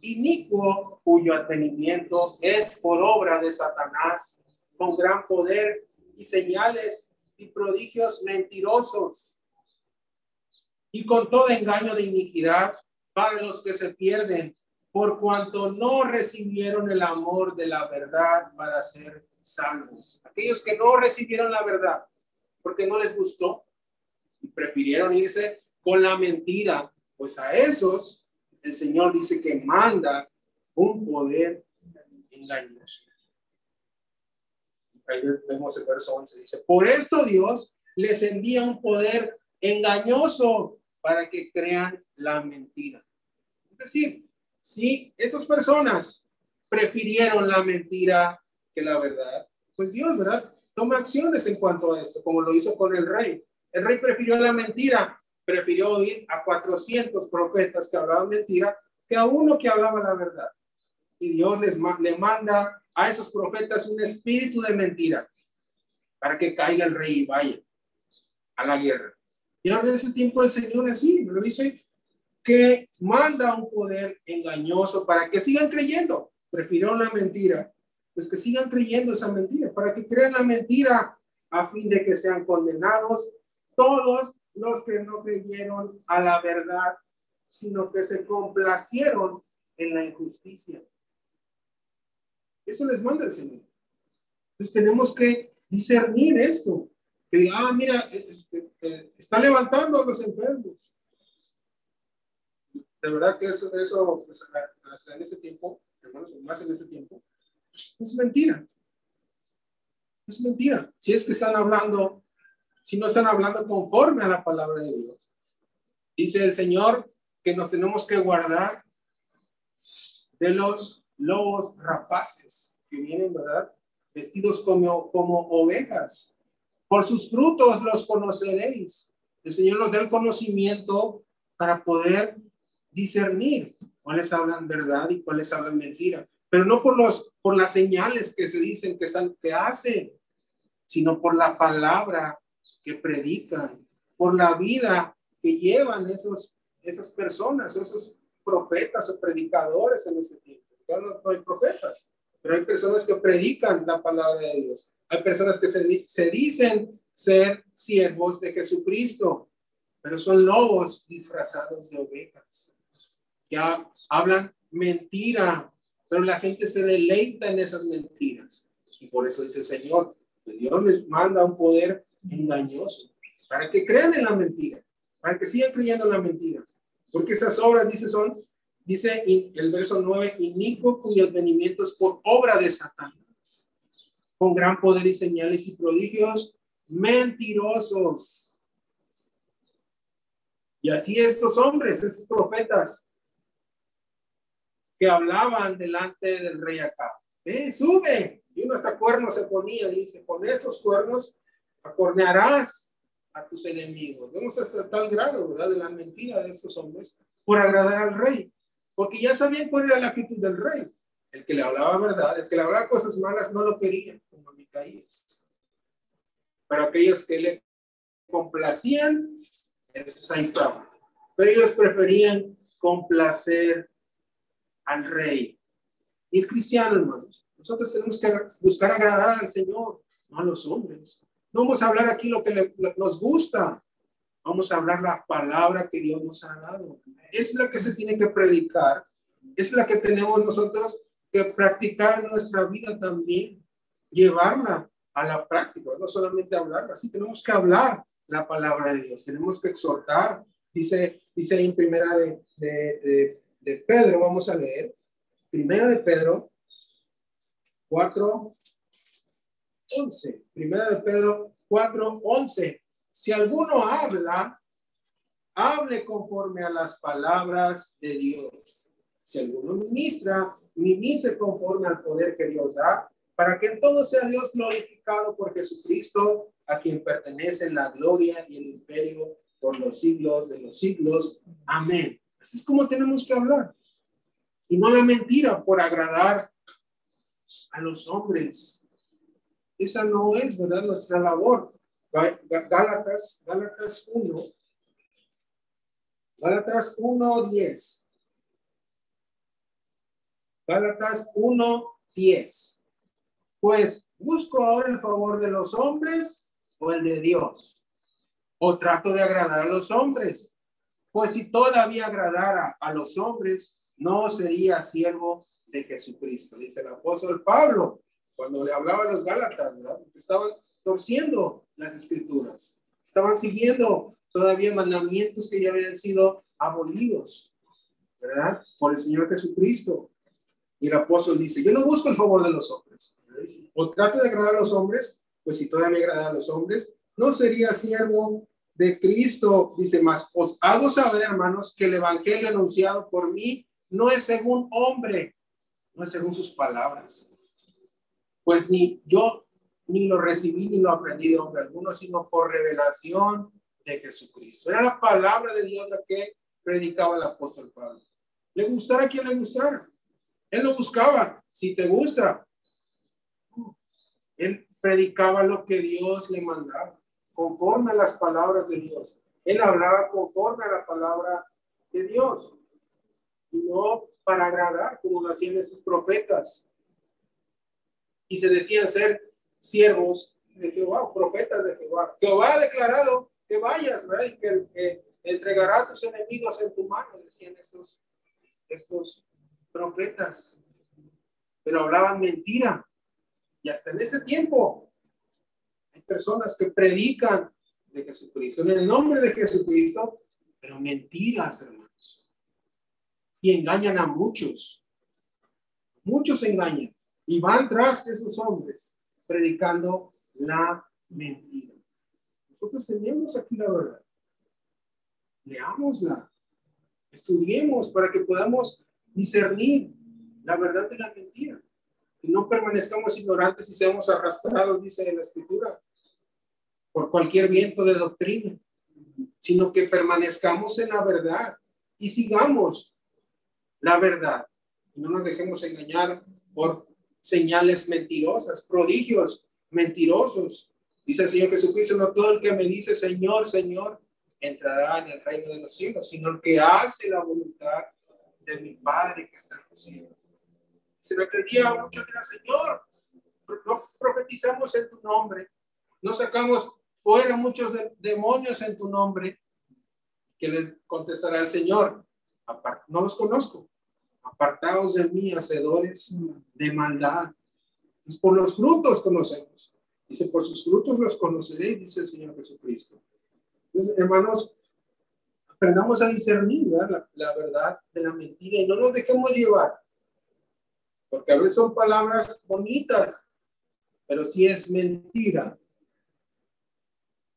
Inicuo cuyo atenimiento es por obra de Satanás, con gran poder y señales y prodigios mentirosos, y con todo engaño de iniquidad para los que se pierden, por cuanto no recibieron el amor de la verdad para ser salvos. Aquellos que no recibieron la verdad porque no les gustó y prefirieron irse con la mentira, pues a esos el Señor dice que manda un poder engañoso. Ahí vemos el verso 11, dice, por esto Dios les envía un poder engañoso para que crean la mentira. Es decir, si estas personas prefirieron la mentira que la verdad, pues Dios, ¿verdad? Toma acciones en cuanto a esto, como lo hizo con el rey. El rey prefirió la mentira, prefirió oír a 400 profetas que hablaban mentira que a uno que hablaba la verdad. Y Dios les le manda a esos profetas un espíritu de mentira para que caiga el rey y vaya a la guerra. Y ahora en ese tiempo el Señor así, lo dice que manda un poder engañoso para que sigan creyendo. Prefirió la mentira pues que sigan creyendo esa mentira, para que crean la mentira a fin de que sean condenados todos los que no creyeron a la verdad, sino que se complacieron en la injusticia. Eso les manda el Señor. Entonces tenemos que discernir esto. Que diga, ah, mira, este, eh, está levantando a los enfermos. De verdad que eso, eso pues, hasta en ese tiempo, hermanos, más en ese tiempo, es mentira. Es mentira. Si es que están hablando, si no están hablando conforme a la palabra de Dios. Dice el Señor que nos tenemos que guardar de los lobos rapaces que vienen, ¿verdad? Vestidos como, como ovejas. Por sus frutos los conoceréis. El Señor nos da el conocimiento para poder discernir cuáles hablan verdad y cuáles hablan mentira pero no por, los, por las señales que se dicen que, están, que hacen, sino por la palabra que predican, por la vida que llevan esos, esas personas, esos profetas o predicadores en ese tiempo. No, hay profetas, pero hay personas que predican la palabra de Dios. Hay personas que se, dicen ser siervos de Jesucristo. pero son lobos disfrazados de ovejas. Ya hablan mentira, pero la gente se deleita en esas mentiras. Y por eso dice el Señor, pues Dios les manda un poder engañoso para que crean en la mentira, para que sigan creyendo en la mentira. Porque esas obras, dice, son, dice el verso 9, inico cuyos venimientos por obra de Satanás, con gran poder y señales y prodigios mentirosos. Y así estos hombres, estos profetas, que hablaban delante del rey acá. Sube. Y uno hasta cuernos se ponía, dice, con estos cuernos acornearás a tus enemigos. Vemos hasta tal grado, ¿verdad? De la mentira de estos hombres por agradar al rey. Porque ya sabían cuál era la actitud del rey. El que le hablaba verdad, el que le hablaba cosas malas, no lo quería, como Micaías. Pero aquellos que le complacían, esos ahí estaban. Pero ellos preferían complacer al rey. Y el cristiano, hermanos, nosotros tenemos que buscar agradar al Señor, no a los hombres. No vamos a hablar aquí lo que nos gusta. Vamos a hablar la palabra que Dios nos ha dado. Es la que se tiene que predicar. Es la que tenemos nosotros que practicar en nuestra vida también. Llevarla a la práctica, no solamente hablarla. Así tenemos que hablar la palabra de Dios. Tenemos que exhortar. Dice, dice en primera de, de de Pedro, vamos a leer. Primera de Pedro 4, 11. Primera de Pedro 4, 11. Si alguno habla, hable conforme a las palabras de Dios. Si alguno ministra, ministre conforme al poder que Dios da, para que en todo sea Dios glorificado por Jesucristo, a quien pertenece la gloria y el imperio por los siglos de los siglos. Amén. Así es como tenemos que hablar. Y no la mentira por agradar a los hombres. Esa no es, ¿verdad? Nuestra labor. Gálatas, Gálatas 1. Gálatas 1, 10. Gálatas 1, 10. Pues, ¿busco ahora el favor de los hombres o el de Dios? ¿O trato de agradar a los hombres? Pues si todavía agradara a los hombres, no sería siervo de Jesucristo. Dice el apóstol Pablo, cuando le hablaba a los Gálatas, estaban torciendo las escrituras, estaban siguiendo todavía mandamientos que ya habían sido abolidos, ¿verdad? Por el Señor Jesucristo. Y el apóstol dice, yo no busco el favor de los hombres. O trato de agradar a los hombres, pues si todavía agrada a los hombres, no sería siervo de Cristo, dice más, os hago saber, hermanos, que el evangelio anunciado por mí no es según hombre, no es según sus palabras. Pues ni yo ni lo recibí ni lo aprendí de hombre alguno, sino por revelación de Jesucristo. Era la palabra de Dios la que predicaba el apóstol Pablo. Le gustara a quien le gustara. Él lo buscaba. Si te gusta, él predicaba lo que Dios le mandaba conforme a las palabras de Dios. Él hablaba conforme a la palabra de Dios y no para agradar como lo hacían esos profetas. Y se decían ser siervos de Jehová, profetas de Jehová. Jehová ha declarado que vayas, ¿verdad? Y que, entregará a tus enemigos en tu mano, decían esos, esos profetas. Pero hablaban mentira. Y hasta en ese tiempo personas que predican de Jesucristo, en el nombre de Jesucristo, pero mentiras, hermanos. Y engañan a muchos. Muchos engañan y van tras esos hombres predicando la mentira. Nosotros tenemos aquí la verdad. Leámosla. Estudiemos para que podamos discernir la verdad de la mentira. Y no permanezcamos ignorantes y seamos arrastrados, dice la escritura, por cualquier viento de doctrina, sino que permanezcamos en la verdad y sigamos la verdad. No nos dejemos engañar por señales mentirosas, prodigios mentirosos. Dice el Señor Jesucristo, no todo el que me dice Señor, Señor, entrará en el reino de los cielos, sino el que hace la voluntad de mi Padre que está en los cielos. Se lo día muchos dirán, Señor, no profetizamos en tu nombre, no sacamos fuera muchos demonios en tu nombre. ¿Qué les contestará el Señor? no los conozco. Apartados de mí, hacedores de maldad. Es por los frutos conocemos. Dice, por sus frutos los conoceréis, dice el Señor Jesucristo. Entonces, hermanos, aprendamos a discernir la, la, verdad de la mentira y no nos dejemos llevar. Porque a veces son palabras bonitas, pero si es mentira,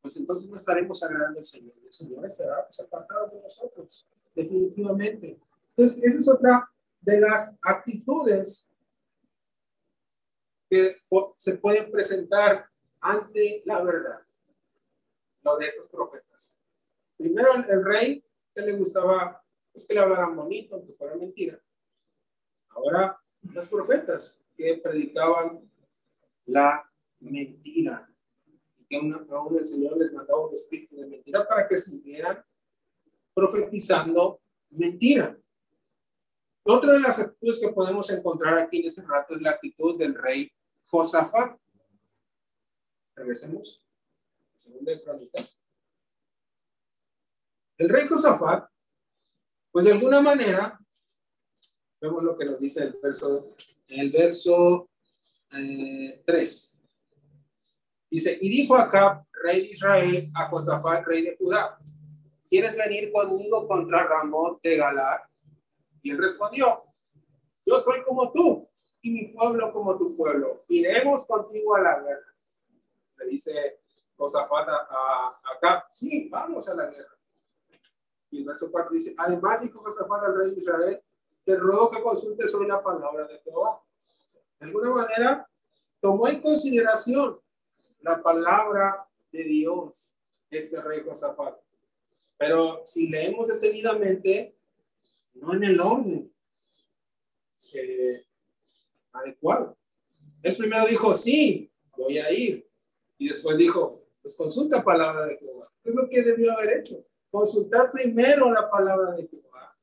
pues entonces no estaremos agradando al Señor. El Señor estará pues, apartado de nosotros, definitivamente. Entonces, esa es otra de las actitudes que se pueden presentar ante la verdad, lo de estos profetas. Primero, el, rey que le gustaba pues, que le hablaran bonito, aunque fuera mentira. Ahora, los profetas que predicaban la mentira aún el Señor les mandaba un espíritu de mentira para que siguieran profetizando mentira. Otra de las actitudes que podemos encontrar aquí en este rato es la actitud del rey Josafat. Regresemos. Segunda de Crónicas. El rey Josafat, pues de alguna manera, vemos lo que nos dice el verso, el verso 3. Eh, Dice, y dijo acá, rey de Israel, a Josafat, rey de Judá, ¿quieres venir conmigo contra Ramón de Galar? Y él respondió, yo soy como tú y mi pueblo como tu pueblo. Iremos contigo a la guerra. Le dice Josafat a, acá, sí, vamos a la guerra. Y el verso 4 dice, además dijo Josafat al rey de Israel, te ruego que consultes sobre la palabra de Jehová. De alguna manera, tomó en consideración la palabra de Dios, ese rey Josafat. Pero si leemos detenidamente, no en el orden eh, adecuado. El primero dijo, sí, voy a ir. Y después dijo, pues consulta palabra de Jehová. ¿Qué es lo que debió haber hecho? Consultar primero la palabra de Jehová.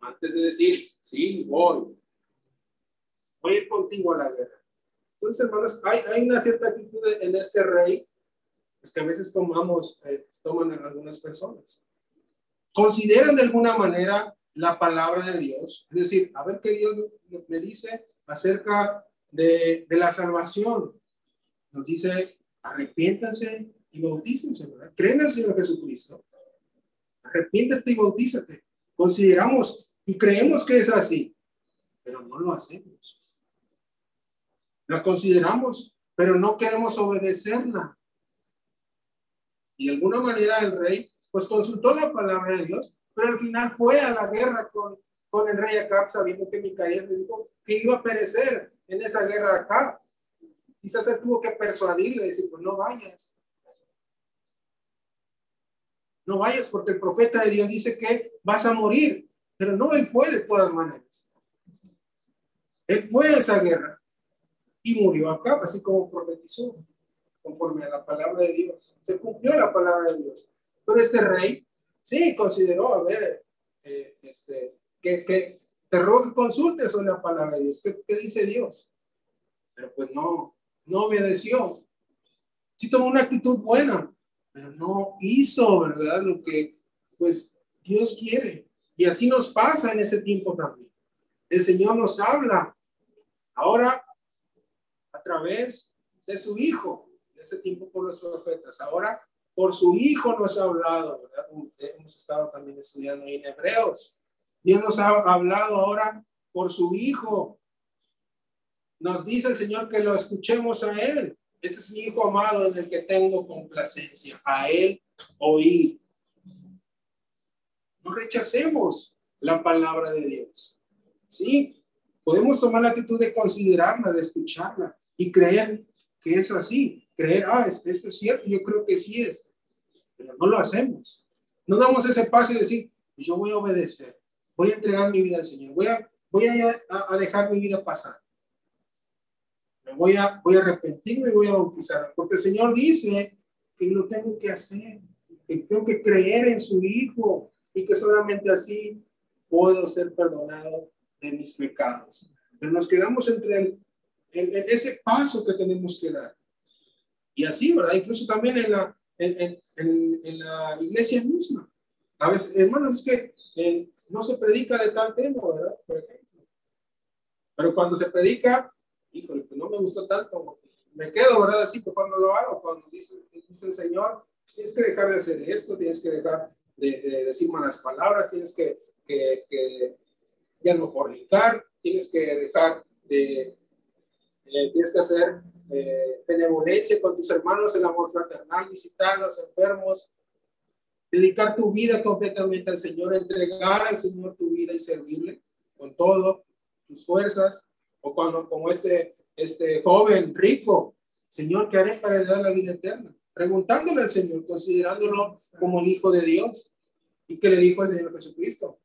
Antes de decir, sí, voy. Voy a ir contigo a la guerra. Entonces, hermanos, hay, hay una cierta actitud en este rey pues, que a veces tomamos, eh, toman algunas personas. Consideran de alguna manera la palabra de Dios, es decir, a ver qué Dios me dice acerca de, de la salvación. Nos dice, arrepiéntanse y bautícense, ¿verdad? Creen en Señor Jesucristo. Arrepiéntate y bautízate. Consideramos y creemos que es así, pero no lo hacemos la consideramos, pero no queremos obedecerla. Y de alguna manera el rey, pues consultó la palabra de Dios, pero al final fue a la guerra con, con el rey Acab, sabiendo que Micaías le dijo que iba a perecer en esa guerra acá. Quizás él tuvo que persuadirle, decir, pues no vayas. No vayas porque el profeta de Dios dice que vas a morir, pero no, él fue de todas maneras. Él fue a esa guerra y murió acá, así como profetizó, conforme a la palabra de Dios. Se cumplió la palabra de Dios. Pero este rey, sí, consideró, a ver, eh, este, que, que te ruego que consultes sobre la palabra de Dios. ¿Qué, dice Dios? Pero pues no, no obedeció. Sí tomó una actitud buena, pero no hizo, ¿verdad? Lo que pues Dios quiere. Y así nos pasa en ese tiempo también. El Señor nos habla. Ahora través de su Hijo, de ese tiempo por los profetas. Ahora, por su Hijo nos ha hablado. Hemos estado también estudiando en Hebreos. Dios nos ha hablado ahora por su Hijo. Nos dice el Señor que lo escuchemos a Él. Este es mi Hijo amado en el que tengo complacencia. A Él oír. No rechacemos la palabra de Dios. Sí, podemos tomar la actitud de considerarla, de escucharla, y creer que es así, creer, ah, eso es cierto, yo creo que sí es, pero no lo hacemos. No damos ese paso y decir, pues yo voy a obedecer, voy a entregar mi vida al Señor, voy a, voy a, a dejar mi vida pasar. Me voy a, voy a arrepentirme y voy a bautizar, porque el Señor dice que lo tengo que hacer, que tengo que creer en su Hijo y que solamente así puedo ser perdonado de mis pecados. Pero nos quedamos entre el, en, ese paso que tenemos que dar. Y así, ¿verdad? Incluso también en la, en, en, en la iglesia misma. A veces, hermanos, es que eh, no se predica de tal tema, ¿verdad? Por ejemplo. Pero cuando se predica, híjole, pues no me gustó tanto, me quedo, ¿verdad? Así, que cuando lo hago, cuando dice, dice el Señor, tienes que dejar de hacer esto, tienes que dejar de, decir malas palabras, tienes que, que, ya no fornicar, tienes que dejar de, eh, tienes que hacer eh, benevolencia con tus hermanos, el amor fraternal, visitar a los enfermos, dedicar tu vida completamente al Señor, entregar al Señor tu vida y servirle con todo, tus fuerzas, o cuando como este, este joven rico, Señor, ¿qué haré para heredar la vida eterna? Preguntándole al Señor, considerándolo como el Hijo de Dios. ¿Y qué le dijo al Señor Jesucristo?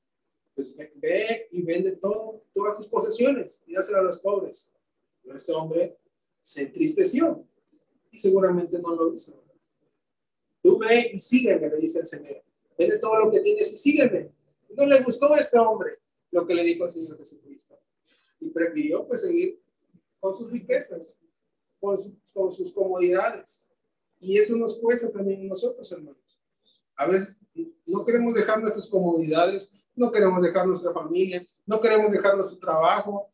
Pues ve y vende todo, todas tus posesiones y dáselo a los pobres. Pero este hombre se entristeció y seguramente no lo hizo. Tú ve y sígueme, le dice el Señor. Vende todo lo que tienes y sígueme. No le gustó a este hombre lo que le dijo el Señor Jesucristo. Y prefirió pues seguir con sus riquezas, con, con sus comodidades. Y eso nos cuesta también nosotros, hermanos. A veces no queremos dejar nuestras comodidades, no queremos dejar nuestra familia, no queremos dejar nuestro trabajo.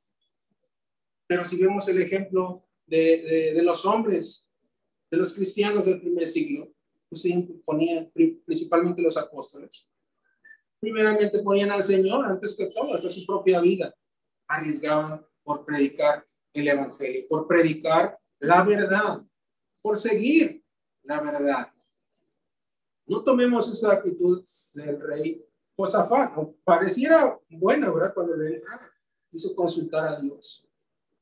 Pero si vemos el ejemplo de, de, de los hombres, de los cristianos del primer siglo, pues ponían principalmente los apóstoles. Primeramente ponían al Señor antes que todo, hasta su propia vida. Arriesgaban por predicar el Evangelio, por predicar la verdad, por seguir la verdad. No tomemos esa actitud del rey Josafat. Pareciera buena, ¿verdad? Cuando le hizo consultar a Dios.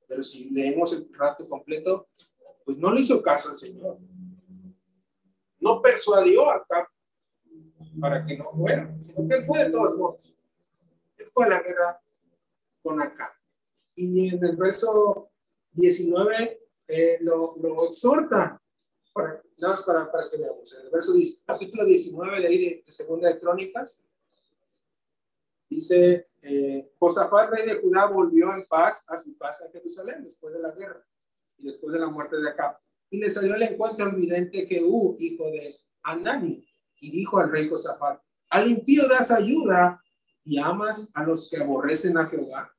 Pero si leemos el rato completo, pues no le hizo caso al Señor no persuadió acá para que no fuera, sino que él fue de todos modos. Él fue a la guerra con acá. Y en el verso 19 eh, lo, lo, exhorta, para, nada más para, para, que veamos, en el verso 10, capítulo 19 de ahí de, de Segunda de Crónicas, dice, eh, Josafat, rey de Judá, volvió en paz a su casa en Jerusalén después de la guerra y después de la muerte de Acab y le salió al encuentro el vidente Jehú, hijo de Anani, y dijo al rey Josafat, al impío das ayuda y amas a los que aborrecen a Jehová,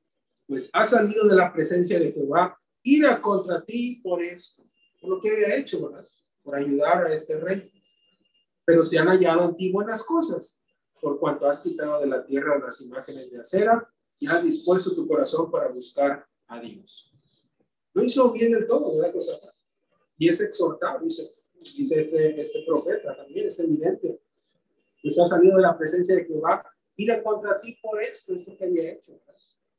pues ha salido de la presencia de Jehová, ira contra ti por esto, por lo que había hecho, ¿verdad? Por ayudar a este rey. Pero se han hallado en ti buenas cosas, por cuanto has quitado de la tierra las imágenes de acera y has dispuesto tu corazón para buscar a Dios. No hizo bien del todo, ¿verdad, y es exhortado, dice, dice este, este profeta también, es evidente. Pues ha salido de la presencia de Jehová, ir contra ti por esto, esto que había hecho,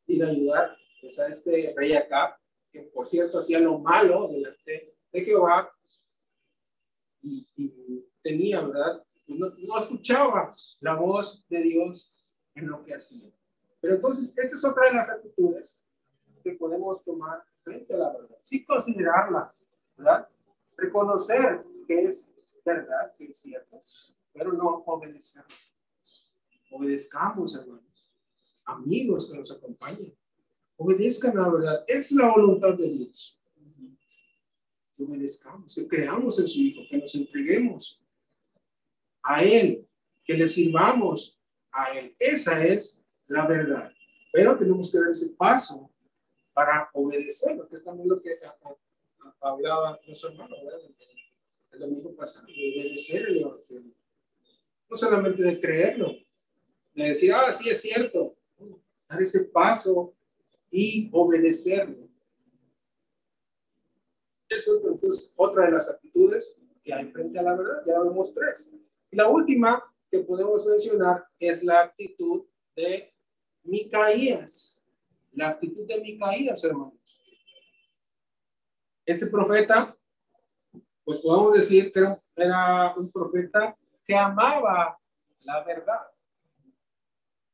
ir a ayudar pues, a este rey acá, que por cierto hacía lo malo delante de Jehová y, tenía, ¿verdad? No, escuchaba la voz de Dios en lo que hacía. Pero entonces, esta es otra de las actitudes que podemos tomar frente a la verdad. Sí considerarla, ¿verdad? Reconocer que es verdad, que es cierto, pero no obedecer. Obedezcamos, hermanos, amigos que nos acompañan. Obedezcan la verdad. Es la voluntad de Dios. Obedezcamos, que creamos en su Hijo, que nos entreguemos a Él, que le sirvamos a Él. Esa es la verdad. Pero tenemos que dar ese paso para obedecer, que es también lo que hablaba nuestro hermano el domingo pasado, de obedecer el. No solamente de creerlo, de decir, ah, sí es cierto, dar ese paso y obedecerlo. Eso es otra de las actitudes que hay frente a la verdad. Ya vemos tres. Y la última que podemos mencionar es la actitud de Micaías. La actitud de Micaías, hermanos. Este profeta, pues podemos decir que era un profeta que amaba la verdad,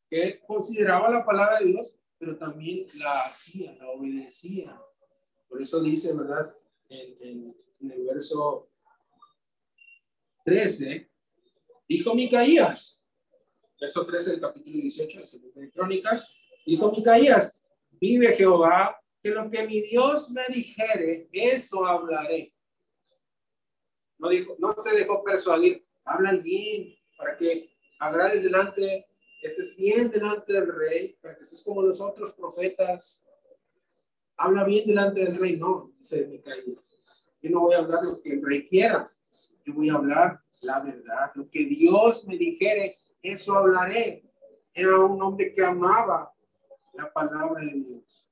que consideraba la palabra de Dios, pero también la hacía, la obedecía. Por eso dice, ¿verdad? En, el verso 13, dijo Micaías, verso 13 del capítulo 18 de de Crónicas, dijo Micaías, vive Jehová que lo que mi Dios me dijere, eso hablaré. No, dijo, no se dejó persuadir, hablan bien, para que agrades delante, estés bien delante del rey, para que estés como los otros profetas. Habla bien delante del rey, no, dice Micaías. Yo no voy a hablar lo que el rey quiera, yo voy a hablar la verdad. Lo que Dios me dijere, eso hablaré. Era un hombre que amaba la palabra de Dios,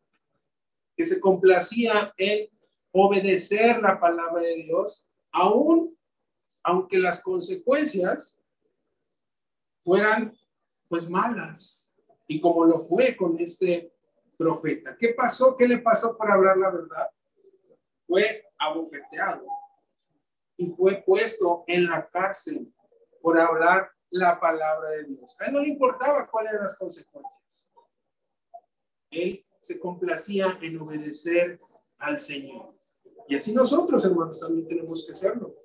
que se complacía en obedecer la palabra de Dios, aún aunque las consecuencias fueran pues malas, y como lo fue con este profeta. ¿Qué pasó? ¿Qué le pasó para hablar la verdad? Fue abofeteado y fue puesto en la cárcel por hablar la palabra de Dios. A él no le importaba cuáles eran las consecuencias. Él se complacía en obedecer al Señor. Y así nosotros, hermanos, también tenemos que hacerlo.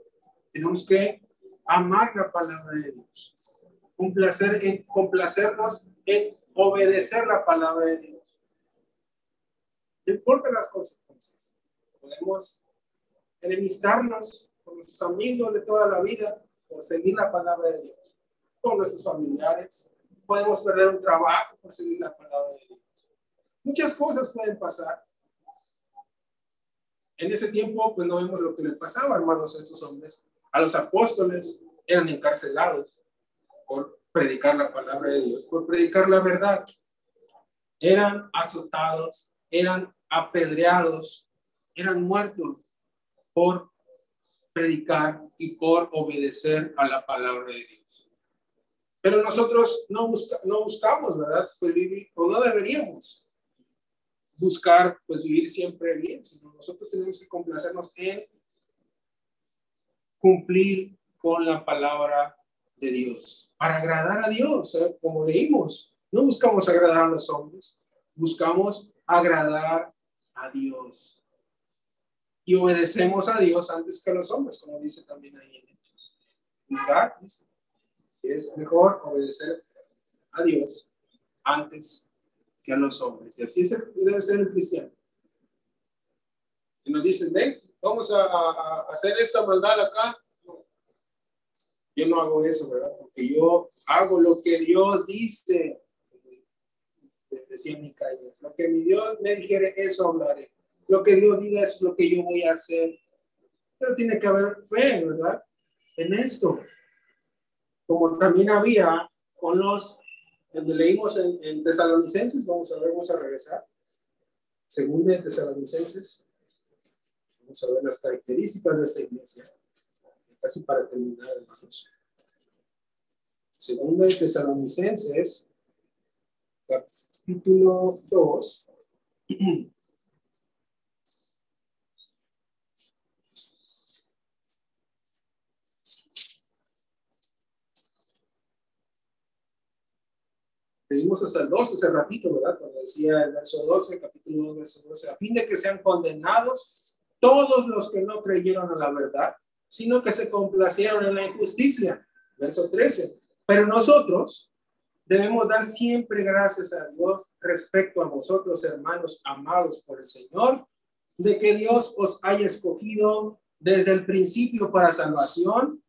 Tenemos que amar la palabra de Dios. Complacer en, complacernos en obedecer la palabra de Dios. No importa las consecuencias. Podemos enemistarnos con nuestros amigos de toda la vida por seguir la palabra de Dios. Con nuestros familiares. Podemos perder un trabajo por seguir la palabra de Dios. Muchas cosas pueden pasar. En ese tiempo, pues no vemos lo que les pasaba, hermanos, a estos hombres. A los apóstoles eran encarcelados por predicar la palabra de Dios, por predicar la verdad. Eran azotados, eran apedreados, eran muertos por predicar y por obedecer a la palabra de Dios. Pero nosotros no, no buscamos, ¿verdad? Pues vivir, o no deberíamos buscar, pues vivir siempre bien, sino nosotros tenemos que complacernos en cumplir con la palabra de Dios, para agradar a Dios, ¿eh? como leímos. No buscamos agradar a los hombres, buscamos agradar a Dios. Y obedecemos a Dios antes que a los hombres, como dice también ahí en Hechos. Si es mejor obedecer a Dios antes que a los hombres. Y así debe ser el cristiano. Y nos dicen, ven, vamos a, hacer esta maldad acá. Yo no hago eso, ¿verdad? Porque yo hago lo que Dios dice. Decía calle Lo que mi Dios me dijere, eso hablaré. Lo que Dios diga es lo que yo voy a hacer. Pero tiene que haber fe, ¿verdad? En esto. Como también había con los, donde leímos en, en Tesalonicenses, vamos a ver, vamos a regresar. Segundo de Tesalonicenses. Vamos a ver las características de esta iglesia. Casi para terminar, hermanos. Segundo de Tesalonicenses, capítulo 2. Leímos hasta el 12 hace ratito, ¿verdad? Cuando decía el verso 12, capítulo 2, verso 12, a fin de que sean condenados todos los que no creyeron a la verdad, sino que se complacieron en la injusticia. Verso 13. Pero nosotros debemos dar siempre gracias a Dios respecto a vosotros, hermanos amados por el Señor, de que Dios os haya escogido desde el principio para salvación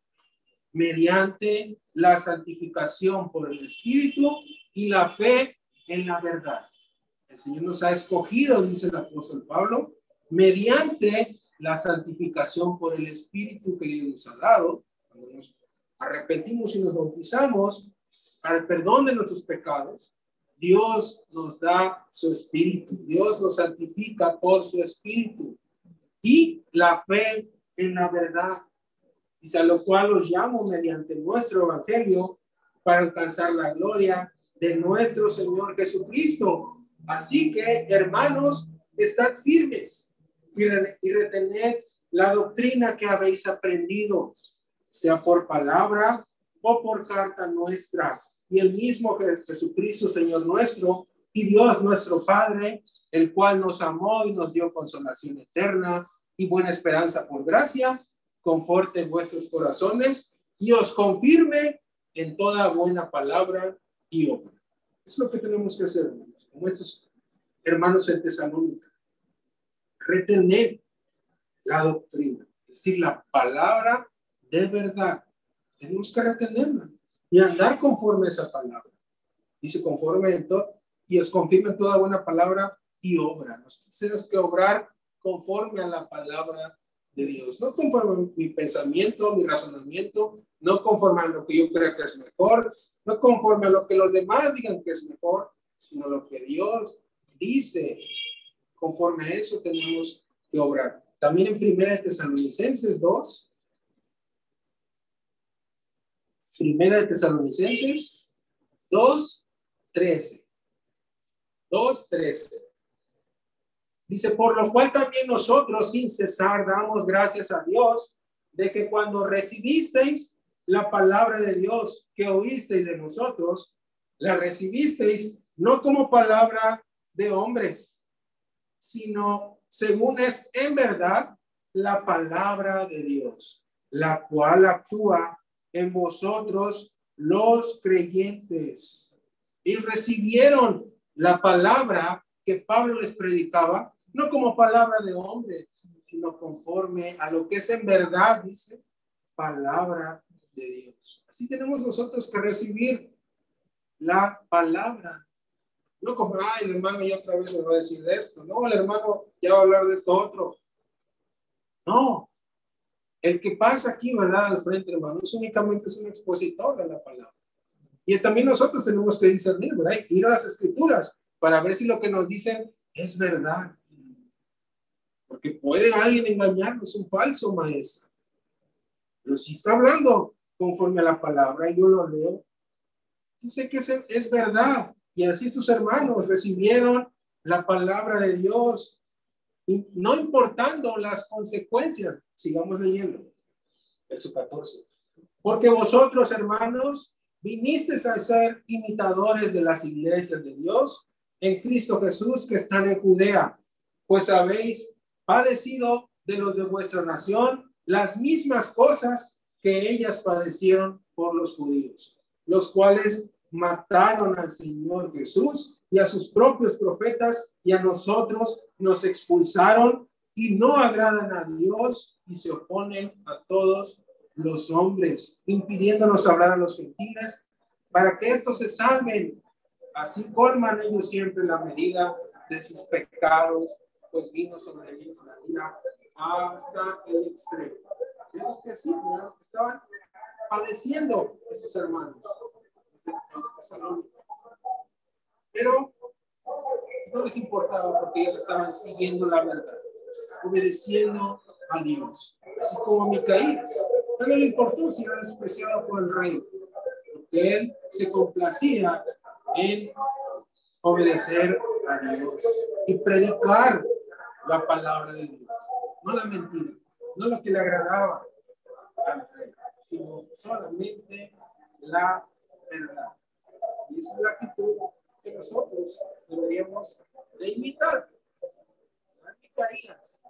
mediante la santificación por el Espíritu y la fe en la verdad. El Señor nos ha escogido, dice el apóstol Pablo, mediante la santificación por el Espíritu que Dios nos ha dado, cuando nos arrepentimos y nos bautizamos al perdón de nuestros pecados, Dios nos da su Espíritu, Dios nos santifica por su Espíritu y la fe en la verdad, y a lo cual los llamo mediante nuestro Evangelio para alcanzar la gloria de nuestro Señor Jesucristo. Así que, hermanos, estad firmes y, retener la doctrina que habéis aprendido, sea por palabra o por carta nuestra. Y el mismo Jesucristo, Señor nuestro, y Dios nuestro Padre, el cual nos amó y nos dio consolación eterna y buena esperanza por gracia, conforte vuestros corazones y os confirme en toda buena palabra y obra. Es lo que tenemos que hacer, hermanos, como estos hermanos en Tesalónica retener la doctrina, es decir, la palabra de verdad. Tenemos que retenerla. y andar conforme a esa palabra. Dice conforme en todo, y os confirma toda buena palabra y obra. Nosotros tenemos que obrar conforme a la palabra Dios, no conforme a mi pensamiento, mi razonamiento, no conforme a lo que yo crea que es mejor, no conforme a lo que los demás digan que es mejor, sino lo que Dios dice. Conforme a eso tenemos que obrar. También en Primera de Tesalonicenses 2, Primera de Tesalonicenses 2, 13. 2, 13. Dice, por lo cual también nosotros sin cesar damos gracias a Dios de que cuando recibisteis la palabra de Dios que oísteis de nosotros, la recibisteis no como palabra de hombres, sino según es en verdad la palabra de Dios, la cual actúa en vosotros los creyentes. Y recibieron la palabra que Pablo les predicaba no como palabra de hombre, sino conforme a lo que es en verdad, dice, palabra de Dios. Así tenemos nosotros que recibir la palabra. No como, ay, el hermano ya otra vez me va a decir de esto. No, el hermano ya va a hablar de esto otro. No. El que pasa aquí, ¿verdad? Al frente, hermano, es únicamente es un expositor de la palabra. Y también nosotros tenemos que discernir, ¿verdad? Ir a las escrituras para ver si lo que nos dicen es verdad. Porque puede alguien engañarnos, un falso maestro. Pero si está hablando conforme a la palabra yo lo leo, dice que es, verdad. Y así sus hermanos recibieron la palabra de Dios, y no importando las consecuencias. Sigamos leyendo. Verso 14. Porque vosotros, hermanos, vinisteis a ser imitadores de las iglesias de Dios en Cristo Jesús que están en Judea, pues habéis padecido de los de vuestra nación las mismas cosas que ellas padecieron por los judíos, los cuales mataron al Señor Jesús y a sus propios profetas y a nosotros nos expulsaron y no agradan a Dios y se oponen a todos los hombres, impidiéndonos hablar a los gentiles para que estos se salven. Así colman ellos siempre la medida de sus pecados pues vino sobre ellos la ira hasta el extremo. Digo que sí, estaban padeciendo esos hermanos Pero no les importaba porque ellos estaban siguiendo la verdad, obedeciendo a Dios, así como Micaías. No le importó si era despreciado por el rey, porque él se complacía en obedecer a Dios y predicar la palabra de Dios, no la mentira, no lo que le agradaba al rey, sino solamente la verdad. Y esa es la actitud que nosotros deberíamos de imitar. La Micaías,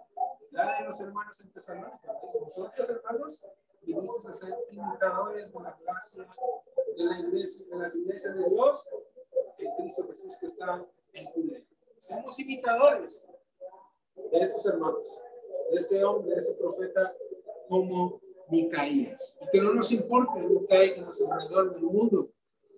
la de los hermanos en Tesalónica. Nosotros, hermanos, vinimos a ser imitadores de la gracia de la iglesia, de las iglesias de Dios en Cristo Jesús que está en Judea. Somos imitadores de estos hermanos, de este hombre, de este profeta como Micaías. Y que no nos importe lo que hay en nuestro alrededor del mundo.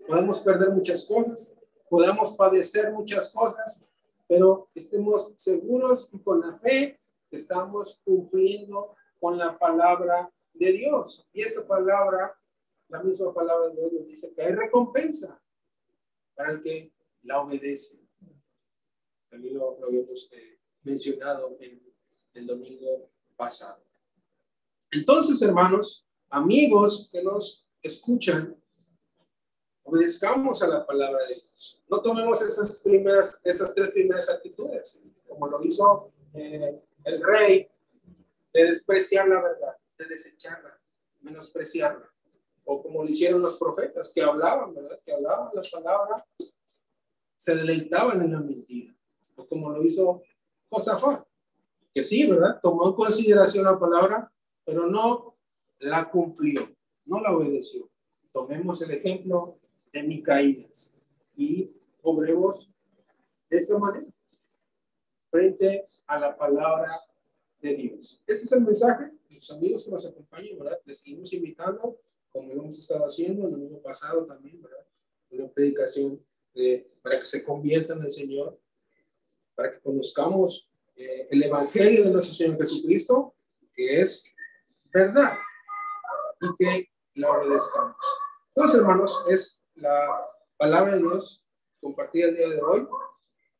Podemos perder muchas cosas, podemos padecer muchas cosas, pero estemos seguros y con la fe que estamos cumpliendo con la palabra de Dios. Y esa palabra, la misma palabra de Dios dice que hay recompensa para el que la obedece. También lo, lo vimos eh, mencionado en el domingo pasado. Entonces, hermanos, amigos que nos escuchan, obedezcamos a la palabra de Dios. No tomemos esas primeras, esas tres primeras actitudes, como lo hizo eh, el rey, de despreciar la verdad, de desecharla, menospreciarla, o como lo hicieron los profetas que hablaban, ¿verdad? Que hablaban la palabra, se deleitaban en la mentira, o como lo hizo Josafat, que sí, ¿verdad? Tomó en consideración la palabra, pero no la cumplió, no la obedeció. Tomemos el ejemplo de Micaías y obremos de esta manera frente a la palabra de Dios. Este es el mensaje, los amigos que nos acompañan, ¿verdad? Les seguimos invitando como lo hemos estado haciendo en el año pasado también, ¿verdad? Una predicación para que se conviertan en el Señor, para que conozcamos eh, el Evangelio de nuestro Señor Jesucristo, que es verdad, y que la obedezcamos. Entonces, hermanos, es la palabra de Dios compartida el día de hoy.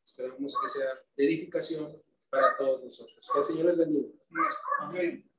Esperamos que sea de edificación para todos nosotros. Que el Señor les bendiga. Amén.